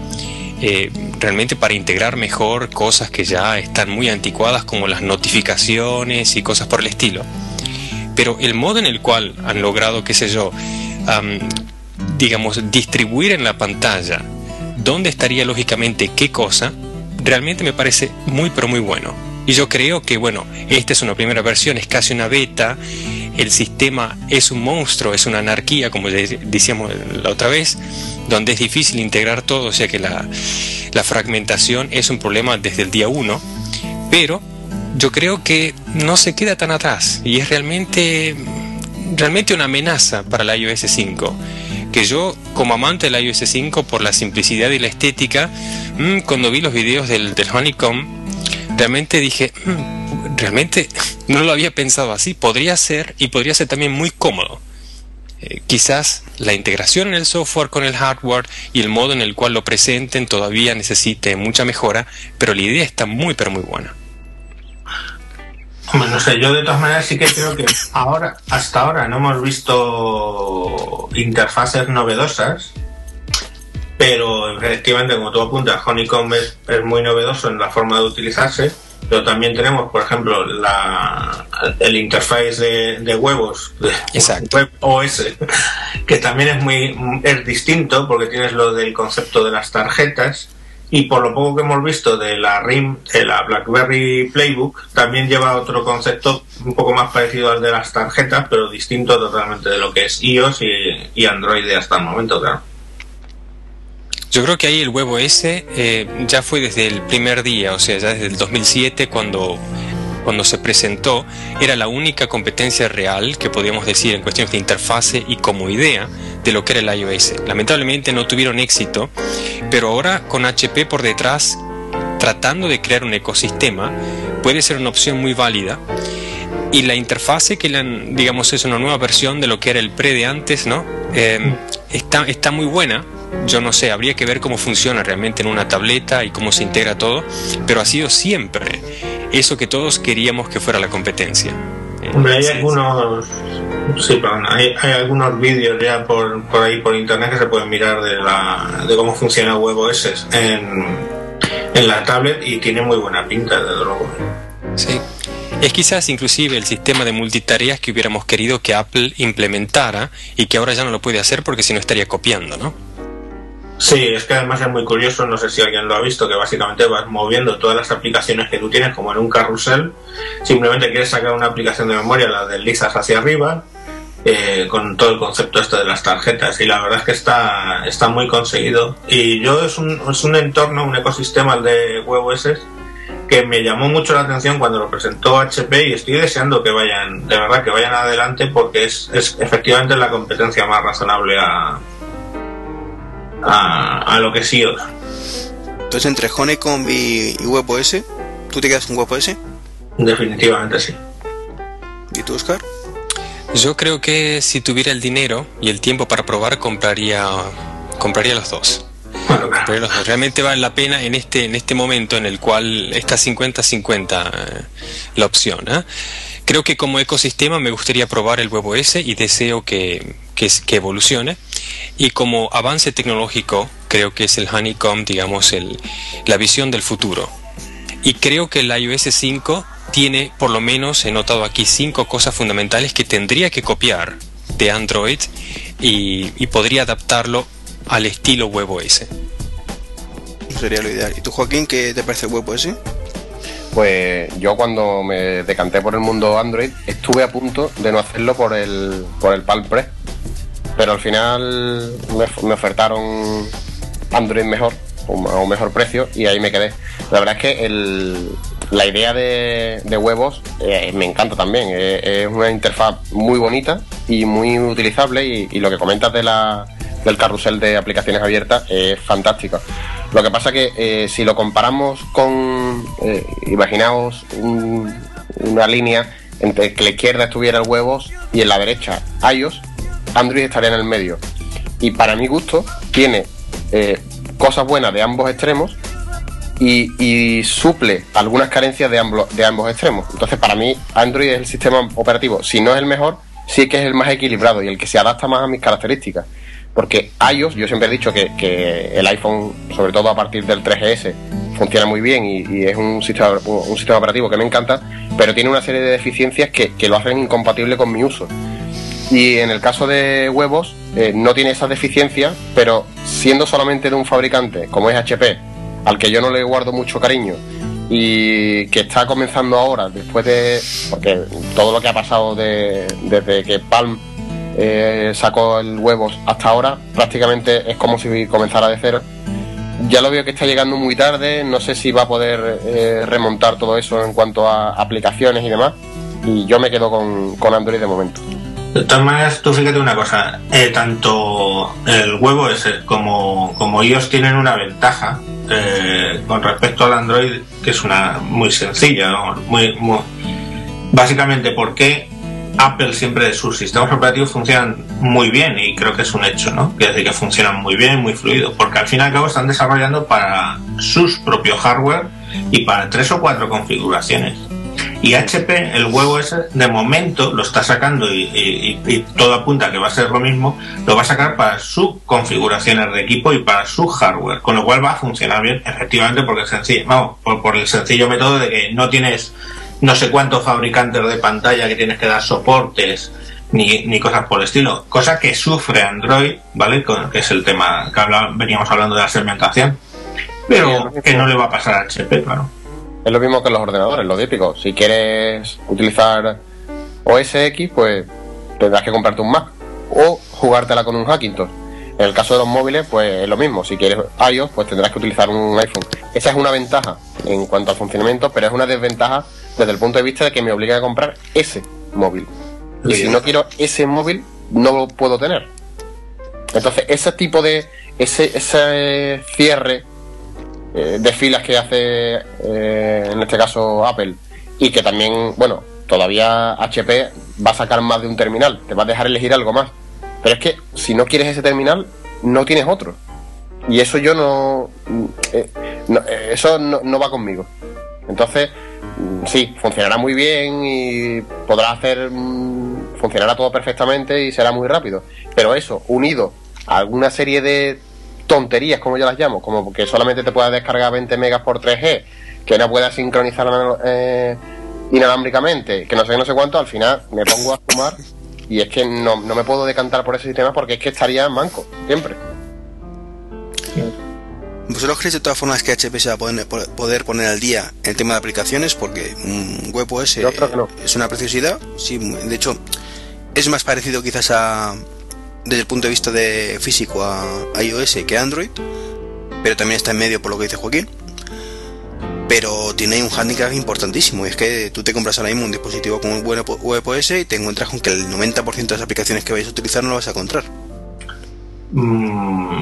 Eh, realmente para integrar mejor cosas que ya están muy anticuadas como las notificaciones y cosas por el estilo. Pero el modo en el cual han logrado, qué sé yo, am, digamos, distribuir en la pantalla dónde estaría lógicamente qué cosa, realmente me parece muy pero muy bueno. Y yo creo que, bueno, esta es una primera versión, es casi una beta, el sistema es un monstruo, es una anarquía, como de- decíamos la otra vez, donde es difícil integrar todo, o sea que la, la fragmentación es un problema desde el día 1, pero yo creo que no se queda tan atrás y es realmente, realmente una amenaza para la iOS 5 que yo como amante del iOS 5 por la simplicidad y la estética mm, cuando vi los videos del, del Honeycomb realmente dije "Mm, realmente no lo había pensado así podría ser y podría ser también muy cómodo Eh, quizás la integración en el software con el hardware y el modo en el cual lo presenten todavía necesite mucha mejora pero la idea está muy pero muy buena. Hombre, no sé, yo de todas maneras sí que creo que ahora, hasta ahora no hemos visto interfaces novedosas, pero efectivamente, como tú apuntas, Honeycomb es muy novedoso en la forma de utilizarse, pero también tenemos, por ejemplo, la, el interface de, de huevos, de Exacto. web OS, que también es muy es distinto porque tienes lo del concepto de las tarjetas y por lo poco que hemos visto de la RIM, de la BlackBerry Playbook, también lleva otro concepto un poco más parecido al de las tarjetas, pero distinto totalmente de lo que es iOS y, y Android hasta el momento, claro. Yo creo que ahí el huevo ese eh, ya fue desde el primer día, o sea, ya desde el 2007 cuando, cuando se presentó, era la única competencia real que podíamos decir en cuestiones de interfase y como idea de lo que era el iOS. Lamentablemente no tuvieron éxito, pero ahora con HP por detrás, tratando de crear un ecosistema, puede ser una opción muy válida. Y la interfase que han, digamos, es una nueva versión de lo que era el pre de antes, ¿no? Eh, está, está muy buena. Yo no sé, habría que ver cómo funciona realmente en una tableta y cómo se integra todo, pero ha sido siempre eso que todos queríamos que fuera la competencia. Hombre, hay algunos, sí, perdón, hay, hay algunos vídeos ya por, por ahí por internet que se pueden mirar de, la, de cómo funciona WebOS en, en la tablet y tiene muy buena pinta, desde luego. Sí. Es quizás inclusive el sistema de multitareas que hubiéramos querido que Apple implementara y que ahora ya no lo puede hacer porque si no estaría copiando, ¿no? Sí, es que además es muy curioso, no sé si alguien lo ha visto, que básicamente vas moviendo todas las aplicaciones que tú tienes como en un carrusel, simplemente quieres sacar una aplicación de memoria, la deslizas hacia arriba, eh, con todo el concepto este de las tarjetas y la verdad es que está, está muy conseguido. Y yo es un, es un entorno, un ecosistema de WebOS que me llamó mucho la atención cuando lo presentó HP y estoy deseando que vayan, de verdad, que vayan adelante porque es, es efectivamente la competencia más razonable a, a, lo que sí os. Entonces entre Honeycomb y, y WebOS, ¿tú te quedas con WebOS? Definitivamente sí. ¿Y tú, Oscar? Yo creo que si tuviera el dinero y el tiempo para probar, compraría, compraría los dos. Pero realmente vale la pena en este, en este momento en el cual está 50-50 eh, la opción. ¿eh? Creo que como ecosistema me gustaría probar el WebOS y deseo que, que, que, evolucione. Y como avance tecnológico, creo que es el Honeycomb, digamos, el, la visión del futuro. Y creo que el iOS 5 tiene, por lo menos he notado aquí, cinco cosas fundamentales que tendría que copiar de Android y, y podría adaptarlo al estilo WebOS. Sería lo ideal. ¿Y tú, Joaquín, qué te parece WebOS? Pues yo cuando me decanté por el mundo Android estuve a punto de no hacerlo por el, por el Palm Pre, pero al final me, me ofertaron Android mejor, a un mejor precio, y ahí me quedé. La verdad es que el, la idea de, de huevos eh, me encanta también. Eh, es una interfaz muy bonita y muy utilizable y, lo que comentas de la, del carrusel de aplicaciones abiertas es fantástico. Lo que pasa que eh, si lo comparamos con, imaginaos un, una línea entre que la izquierda estuviera el huevos y en la derecha iOS, Android estaría en el medio. Y para mi gusto tiene eh, cosas buenas de ambos extremos y, suple algunas carencias de ambos, de ambos extremos. Entonces, para mí, Android es el sistema operativo, si no es el mejor, sí que es el más equilibrado y el que se adapta más a mis características. Porque iOS, yo siempre he dicho que, que el iPhone, sobre todo a partir del 3GS, funciona muy bien y, y, es un sistema, un sistema operativo que me encanta, pero tiene una serie de deficiencias que, que lo hacen incompatible con mi uso. Y en el caso de huevos, eh, no tiene esas deficiencias, pero siendo solamente de un fabricante, como es HP, al que yo no le guardo mucho cariño y que está comenzando ahora, después de. porque todo lo que ha pasado de, desde que Palm eh, sacó el huevos hasta ahora, prácticamente es como si comenzara de cero. Ya lo veo que está llegando muy tarde, no sé si va a poder eh, remontar todo eso en cuanto a aplicaciones y demás. Y yo me quedo con, con Android de momento. De todas maneras, tú fíjate una cosa, eh, tanto el huevo ese como, como ellos tienen una ventaja eh, con respecto al Android que es una muy sencilla, ¿no? muy, muy, básicamente porque Apple siempre sus sistemas operativos funcionan muy bien y creo que es un hecho, ¿no? Quiere decir que funcionan muy bien, muy fluido, porque al fin y al cabo están desarrollando para sus propios hardware y para tres o cuatro configuraciones. Y HP, el huevo ese, de momento lo está sacando y, y, y, todo apunta que va a ser lo mismo, lo va a sacar para sus configuraciones de equipo y para su hardware, con lo cual va a funcionar bien, efectivamente, porque es sencillo, vamos, por, por el sencillo método de que no tienes no sé cuántos fabricantes de pantalla que tienes que dar soportes ni, ni cosas por el estilo, cosa que sufre Android, ¿vale? Que es el tema que habla, veníamos hablando de la segmentación, pero que no le va a pasar a HP, claro. Es lo mismo que los ordenadores, lo típico. Si quieres utilizar OS X, pues tendrás que comprarte un Mac o jugártela con un Hackintosh. En el caso de los móviles, pues es lo mismo. Si quieres iOS, pues tendrás que utilizar un iPhone. Esa es una ventaja en cuanto al funcionamiento, pero es una desventaja desde el punto de vista de que me obliga a comprar ese móvil. Y si no quiero ese móvil, no lo puedo tener. Entonces, ese tipo de. ese, ese cierre eh, de filas que hace, eh, en este caso, Apple, y que también, bueno, todavía HP va a sacar más de un terminal, te va a dejar elegir algo más. Pero es que si no quieres ese terminal, no tienes otro. Y eso yo no. Eh, no eso no, no va conmigo. Entonces, sí, funcionará muy bien y podrá hacer, funcionará todo perfectamente y será muy rápido. Pero eso, unido a alguna serie de tonterías, como yo las llamo, como que solamente te puedas descargar 20 megas por 3G, que no puedas sincronizar eh, inalámbricamente, que no sé no sé cuánto, al final me pongo a sumar y es que no, no me puedo decantar por ese sistema porque es que estaría manco, siempre. ¿Vosotros creéis de todas formas que HP se va a poder, poder poner al día el tema de aplicaciones? Porque un WebOS no. es una preciosidad. Sí, de hecho, es más parecido quizás a desde el punto de vista de físico a iOS que Android, pero también está en medio por lo que dice Joaquín. Pero tiene un handicap importantísimo, y es que tú te compras ahora mismo un dispositivo con un buen WebOS y te encuentras con que el 90% de las aplicaciones que vais a utilizar no lo vas a encontrar. Mm,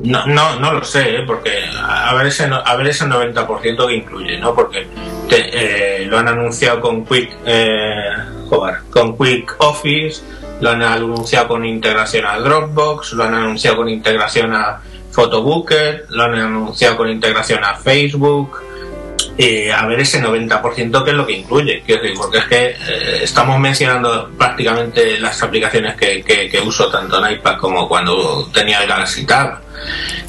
no, no, no lo sé, ¿eh? porque a ver ese, a ver ese 90% que incluye, ¿no? Porque eh, lo han anunciado con Quick, eh, con Quick Office, lo han anunciado con integración a Dropbox, lo han anunciado con integración a Photobooker, lo han anunciado con integración a Facebook, eh, a ver ese 90% que es lo que incluye. porque es que eh, estamos mencionando prácticamente las aplicaciones que, que, uso tanto en iPad como cuando tenía el Galaxy Tab.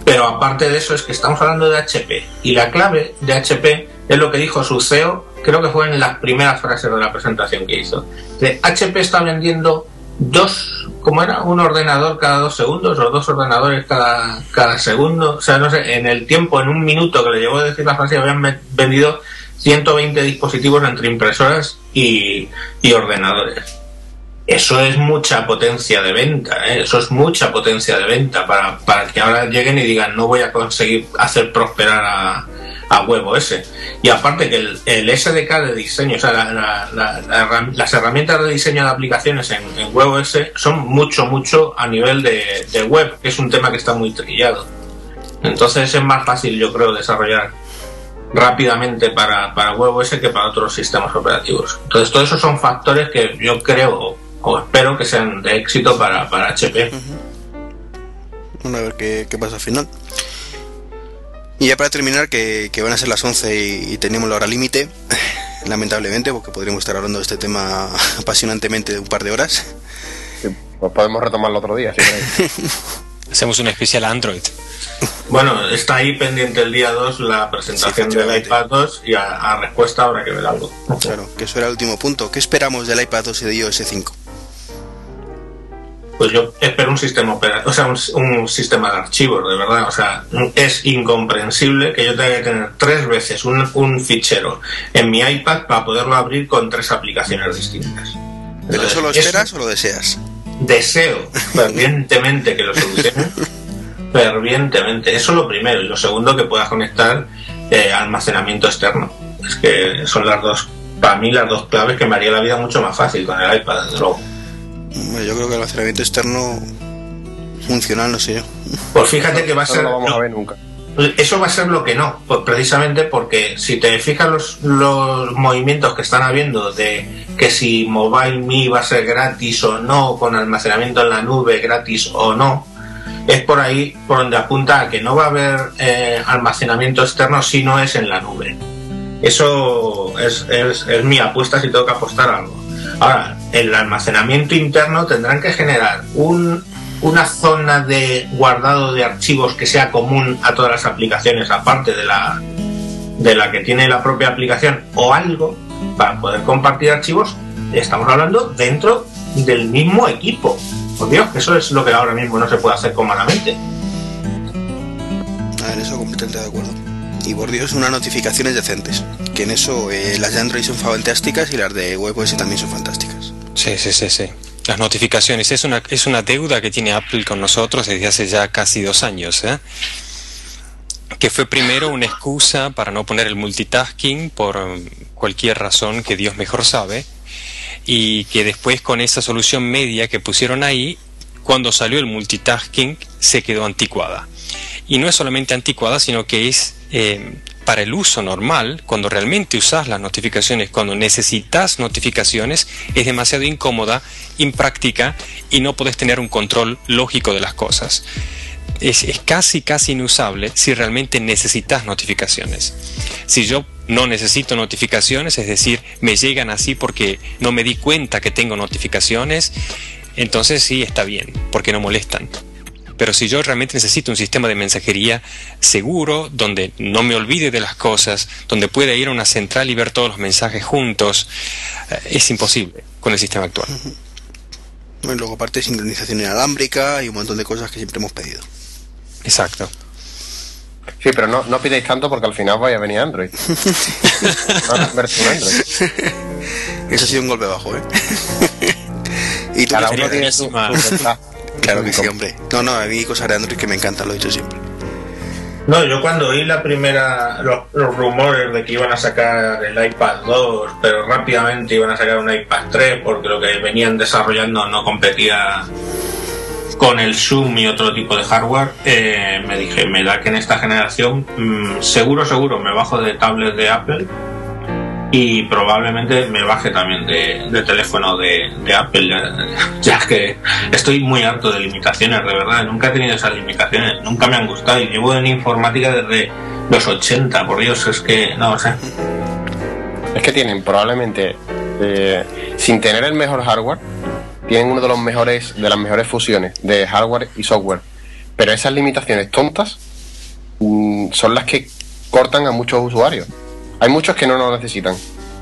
Pero aparte de eso es que estamos hablando de HP y la clave de HP es lo que dijo su CEO, creo que fue en las primeras frases de la presentación que hizo. De HP está vendiendo dos, como era? Un ordenador cada dos segundos o dos ordenadores cada, cada segundo. O sea, no sé, en el tiempo, en un minuto que le llevó a decir la frase, habían vendido 120 dispositivos entre impresoras y, y ordenadores. Eso es mucha potencia de venta, ¿eh? eso es mucha potencia de venta para, para que ahora lleguen y digan no voy a conseguir hacer prosperar a, a huevo ese. Y aparte que el, el SDK de diseño, o sea, las herramientas de diseño de aplicaciones en, en WebOS son mucho, mucho a nivel de, web, que es un tema que está muy trillado. Entonces es más fácil, yo creo, desarrollar rápidamente para, para WebOS que para otros sistemas operativos. Entonces, todos esos son factores que yo creo o espero que sean de éxito para, para HP. Vamos a ver qué, qué pasa al final. Y ya para terminar, que, van a ser las 11 y, tenemos la hora límite, lamentablemente, porque podríamos estar hablando de este tema apasionantemente de un par de horas. pues podemos retomarlo otro día, Hacemos un especial Android. Bueno, está ahí pendiente el día 2 la presentación del iPad 2 y a, respuesta habrá que ver algo. Claro, que eso era el último punto. ¿Qué esperamos del iPad 2 y de iOS 5? Pues yo espero un sistema operativo, o sea, un, sistema de archivos, de verdad. O sea, es incomprensible que yo tenga que tener tres veces un, fichero en mi iPad para poderlo abrir con tres aplicaciones distintas. ¿Pero eso lo esperas o lo deseas? Deseo fervientemente que lo solucionen. fervientemente. Eso es lo primero. Y lo segundo, que pueda conectar eh, almacenamiento externo. Es que son las dos, para mí, las dos claves que me haría la vida mucho más fácil con el iPad, desde luego. Yo creo que el almacenamiento externo funcional, no sé yo. Pues fíjate que va a ser. No vamos a ver nunca. Eso va a ser lo que no, pues precisamente porque si te fijas los, los movimientos que están habiendo de que si Mobile Me va a ser gratis o no, con almacenamiento en la nube gratis o no, es por ahí por donde apunta a que no va a haber eh, almacenamiento externo si no es en la nube. Eso es, es, es mi apuesta si tengo que apostar algo. Ahora, el almacenamiento interno tendrán que generar un, una zona de guardado de archivos que sea común a todas las aplicaciones, aparte de la, de la que tiene la propia aplicación, o algo para poder compartir archivos. Estamos hablando dentro del mismo equipo. Por Dios, eso es lo que ahora mismo no se puede hacer cómodamente. A ver, eso completamente de acuerdo. Y por Dios, unas notificaciones decentes. Que en eso eh, las de Android son fantásticas y las de WebOS también son fantásticas. Sí, sí, sí, sí. Las notificaciones es una, es una deuda que tiene Apple con nosotros desde hace ya casi dos años. ¿eh? Que fue primero una excusa para no poner el multitasking por cualquier razón que Dios mejor sabe. Y que después con esa solución media que pusieron ahí, cuando salió el multitasking, se quedó anticuada. Y no es solamente anticuada, sino que es eh, para el uso normal, cuando realmente usas las notificaciones, cuando necesitas notificaciones, es demasiado incómoda, impráctica y no puedes tener un control lógico de las cosas. Es, casi, casi inusable si realmente necesitas notificaciones. Si yo no necesito notificaciones, es decir, me llegan así porque no me di cuenta que tengo notificaciones, entonces sí está bien, porque no molestan. Pero si yo realmente necesito un sistema de mensajería seguro, donde no me olvide de las cosas, donde pueda ir a una central y ver todos los mensajes juntos, eh, es imposible con el sistema actual. Bueno, luego aparte sincronización inalámbrica y un montón de cosas que siempre hemos pedido. Exacto. Sí, pero no, no pidáis tanto porque al final vaya a venir Android. Android. Eso ha sido un golpe bajo, ¿eh? ¿Y tú Cada uno tiene su, su ventaja. Claro que sí, hombre. No, no, a mí cosas de Android que me encantan, lo he dicho siempre. No, yo cuando oí la primera, los, los rumores de que iban a sacar el iPad 2, pero rápidamente iban a sacar un iPad 3 porque lo que venían desarrollando no competía con el Zoom y otro tipo de hardware, eh, me dije, me da que en esta generación mm, seguro, seguro me bajo de tablet de Apple y probablemente me baje también de, teléfono de, Apple, ya, ya que estoy muy harto de limitaciones, de verdad, nunca he tenido esas limitaciones, nunca me han gustado y llevo en informática desde los 80, por Dios, es que no sé. Es que tienen probablemente, eh, sin tener el mejor hardware, tienen uno de los mejores, de las mejores fusiones de hardware y software. Pero esas limitaciones tontas mm, son las que cortan a muchos usuarios. Hay muchos que no lo necesitan.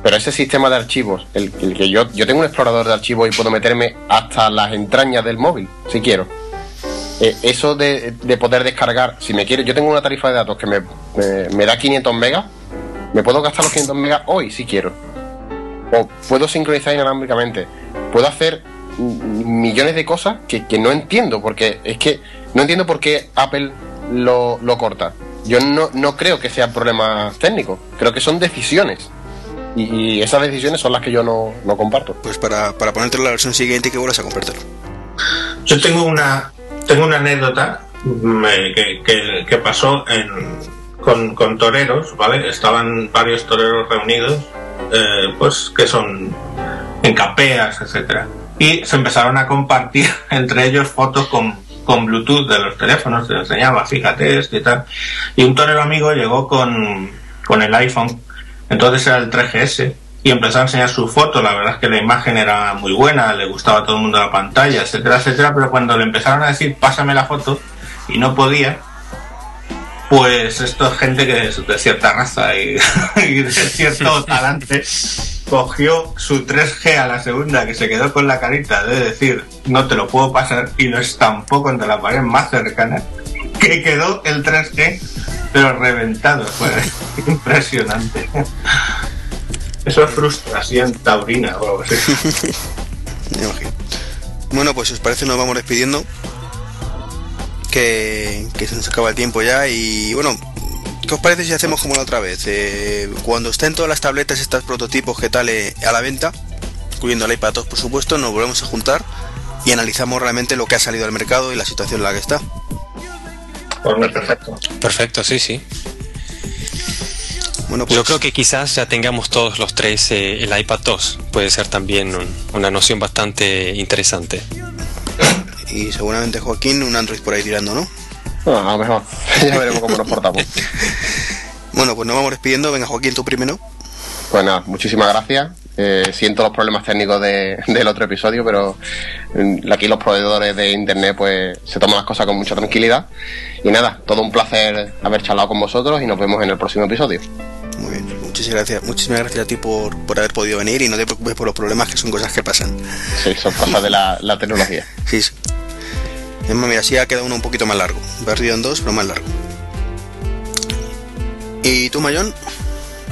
Pero ese sistema de archivos, el, que yo, yo tengo un explorador de archivos y puedo meterme hasta las entrañas del móvil, si quiero. Eh, eso de, de poder descargar, si me quiero, yo tengo una tarifa de datos que me, me, me da 500 megas, me puedo gastar los 500 megas hoy si quiero. O puedo sincronizar inalámbricamente. Puedo hacer millones de cosas que, que no entiendo, porque es que no entiendo por qué Apple lo, lo corta. Yo no, no creo que sean problemas técnicos, creo que son decisiones. Y, y esas decisiones son las que yo no, no comparto. Pues para, para ponértelo en la versión siguiente y que vuelvas a comprártelo. Yo tengo una, tengo una anécdota mm, eh, que, que, que pasó en, con, con toreros, ¿vale? Estaban varios toreros reunidos, eh, pues que son en capeas, etcétera, y se empezaron a compartir entre ellos fotos con, con Bluetooth de los teléfonos, les enseñaba, fíjate esto y tal, y un torero amigo llegó con, con el iPhone, entonces era el 3GS, y empezó a enseñar su foto, la verdad es que la imagen era muy buena, le gustaba a todo el mundo la pantalla, etcétera, etcétera, pero cuando le empezaron a decir pásame la foto y no podía, pues esto es gente que es de cierta raza y, y de cierto talante cogió su 3G a la segunda que se quedó con la carita de decir no te lo puedo pasar y lo estampó contra la pared más cercana que quedó el 3G pero reventado fue impresionante eso es frustración taurina o algo así Me imagino. Bueno, pues si os parece nos vamos despidiendo. Que, que se nos acaba el tiempo ya. Y bueno, ¿qué os parece si hacemos como la otra vez? Eh, cuando estén todas las tabletas, estos prototipos que tal eh, a la venta, incluyendo el iPad 2 por supuesto, nos volvemos a juntar y analizamos realmente lo que ha salido al mercado y la situación en la que está. pues perfecto Perfecto, sí, sí. Bueno, pues Yo creo que quizás ya tengamos todos los tres eh, el iPad 2. Puede ser también un- una noción bastante interesante. y seguramente Joaquín un Android por ahí tirando, ¿no? No, a lo mejor. ya veremos cómo nos portamos. Bueno, pues nos vamos despidiendo. Venga, Joaquín, tú primero. Pues nada, muchísimas gracias. Eh, siento los problemas técnicos de- del otro episodio, pero mm, aquí los proveedores de internet pues se toman las cosas con mucha tranquilidad. Y nada, todo un placer haber charlado con vosotros y nos vemos en el próximo episodio. Muy bien, muchísimas gracias, muchísimas gracias a ti por, por haber podido venir y no te preocupes por los problemas que son cosas que pasan. Sí, son cosas de la, la tecnología. Sí, sí. Mira, sí ha quedado uno un poquito más largo. Perdido en dos, pero más largo. ¿Y tú, Mayón?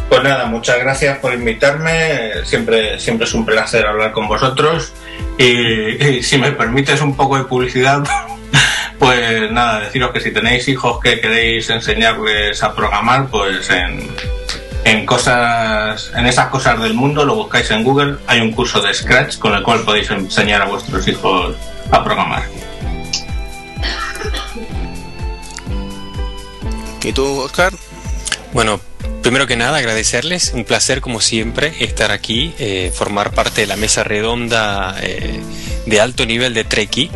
Pues nada, muchas gracias por invitarme. Siempre, siempre es un placer hablar con vosotros. Y, si me permites un poco de publicidad, pues nada, deciros que si tenéis hijos que queréis enseñarles a programar, pues en cosas, en esas cosas del mundo, lo buscáis en Google. Hay un curso de Scratch con el cual podéis enseñar a vuestros hijos a programar. ¿Y tú, Oscar? Bueno, primero que nada agradecerles, un placer como siempre estar aquí, eh, formar parte de la mesa redonda eh, de alto nivel de Treki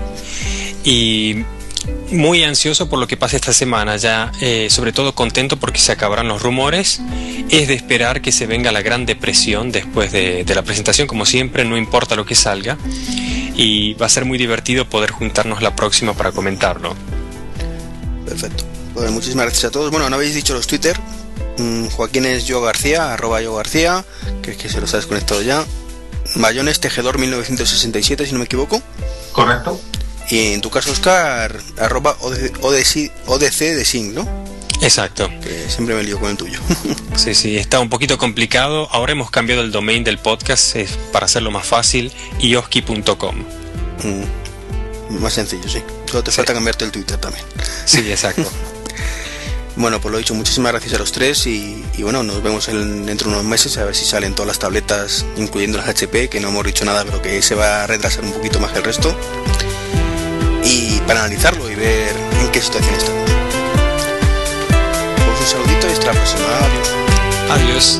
y muy ansioso por lo que pase esta semana, ya eh, sobre todo contento porque se acabarán los rumores, es de esperar que se venga la gran depresión después de, de la presentación, como siempre, no importa lo que salga y va a ser muy divertido poder juntarnos la próxima para comentarlo. Perfecto. Pues muchísimas gracias a todos. Bueno, no habéis dicho los Twitter. Mm, Joaquín es yo García, arroba yo García, que es que se los ha desconectado ya. Mayones Tejedor 1967, si no me equivoco. ¿Correcto? Y en tu caso, Oscar, arroba ODC, ODC, de Sing, ¿no? Exacto. Que siempre me lío con el tuyo. Sí, sí, está un poquito complicado. Ahora hemos cambiado el domain del podcast es para hacerlo más fácil, ioski.com. Mm, más sencillo, sí. Solo te falta cambiarte el Twitter también. Sí, exacto. bueno, pues lo dicho, muchísimas gracias a los tres y, bueno, nos vemos dentro de unos meses a ver si salen todas las tabletas, incluyendo las HP, que no hemos dicho nada, pero que se va a retrasar un poquito más que el resto. Para analizarlo y ver en qué situación está. Pues un saludito y hasta la próxima. Adiós.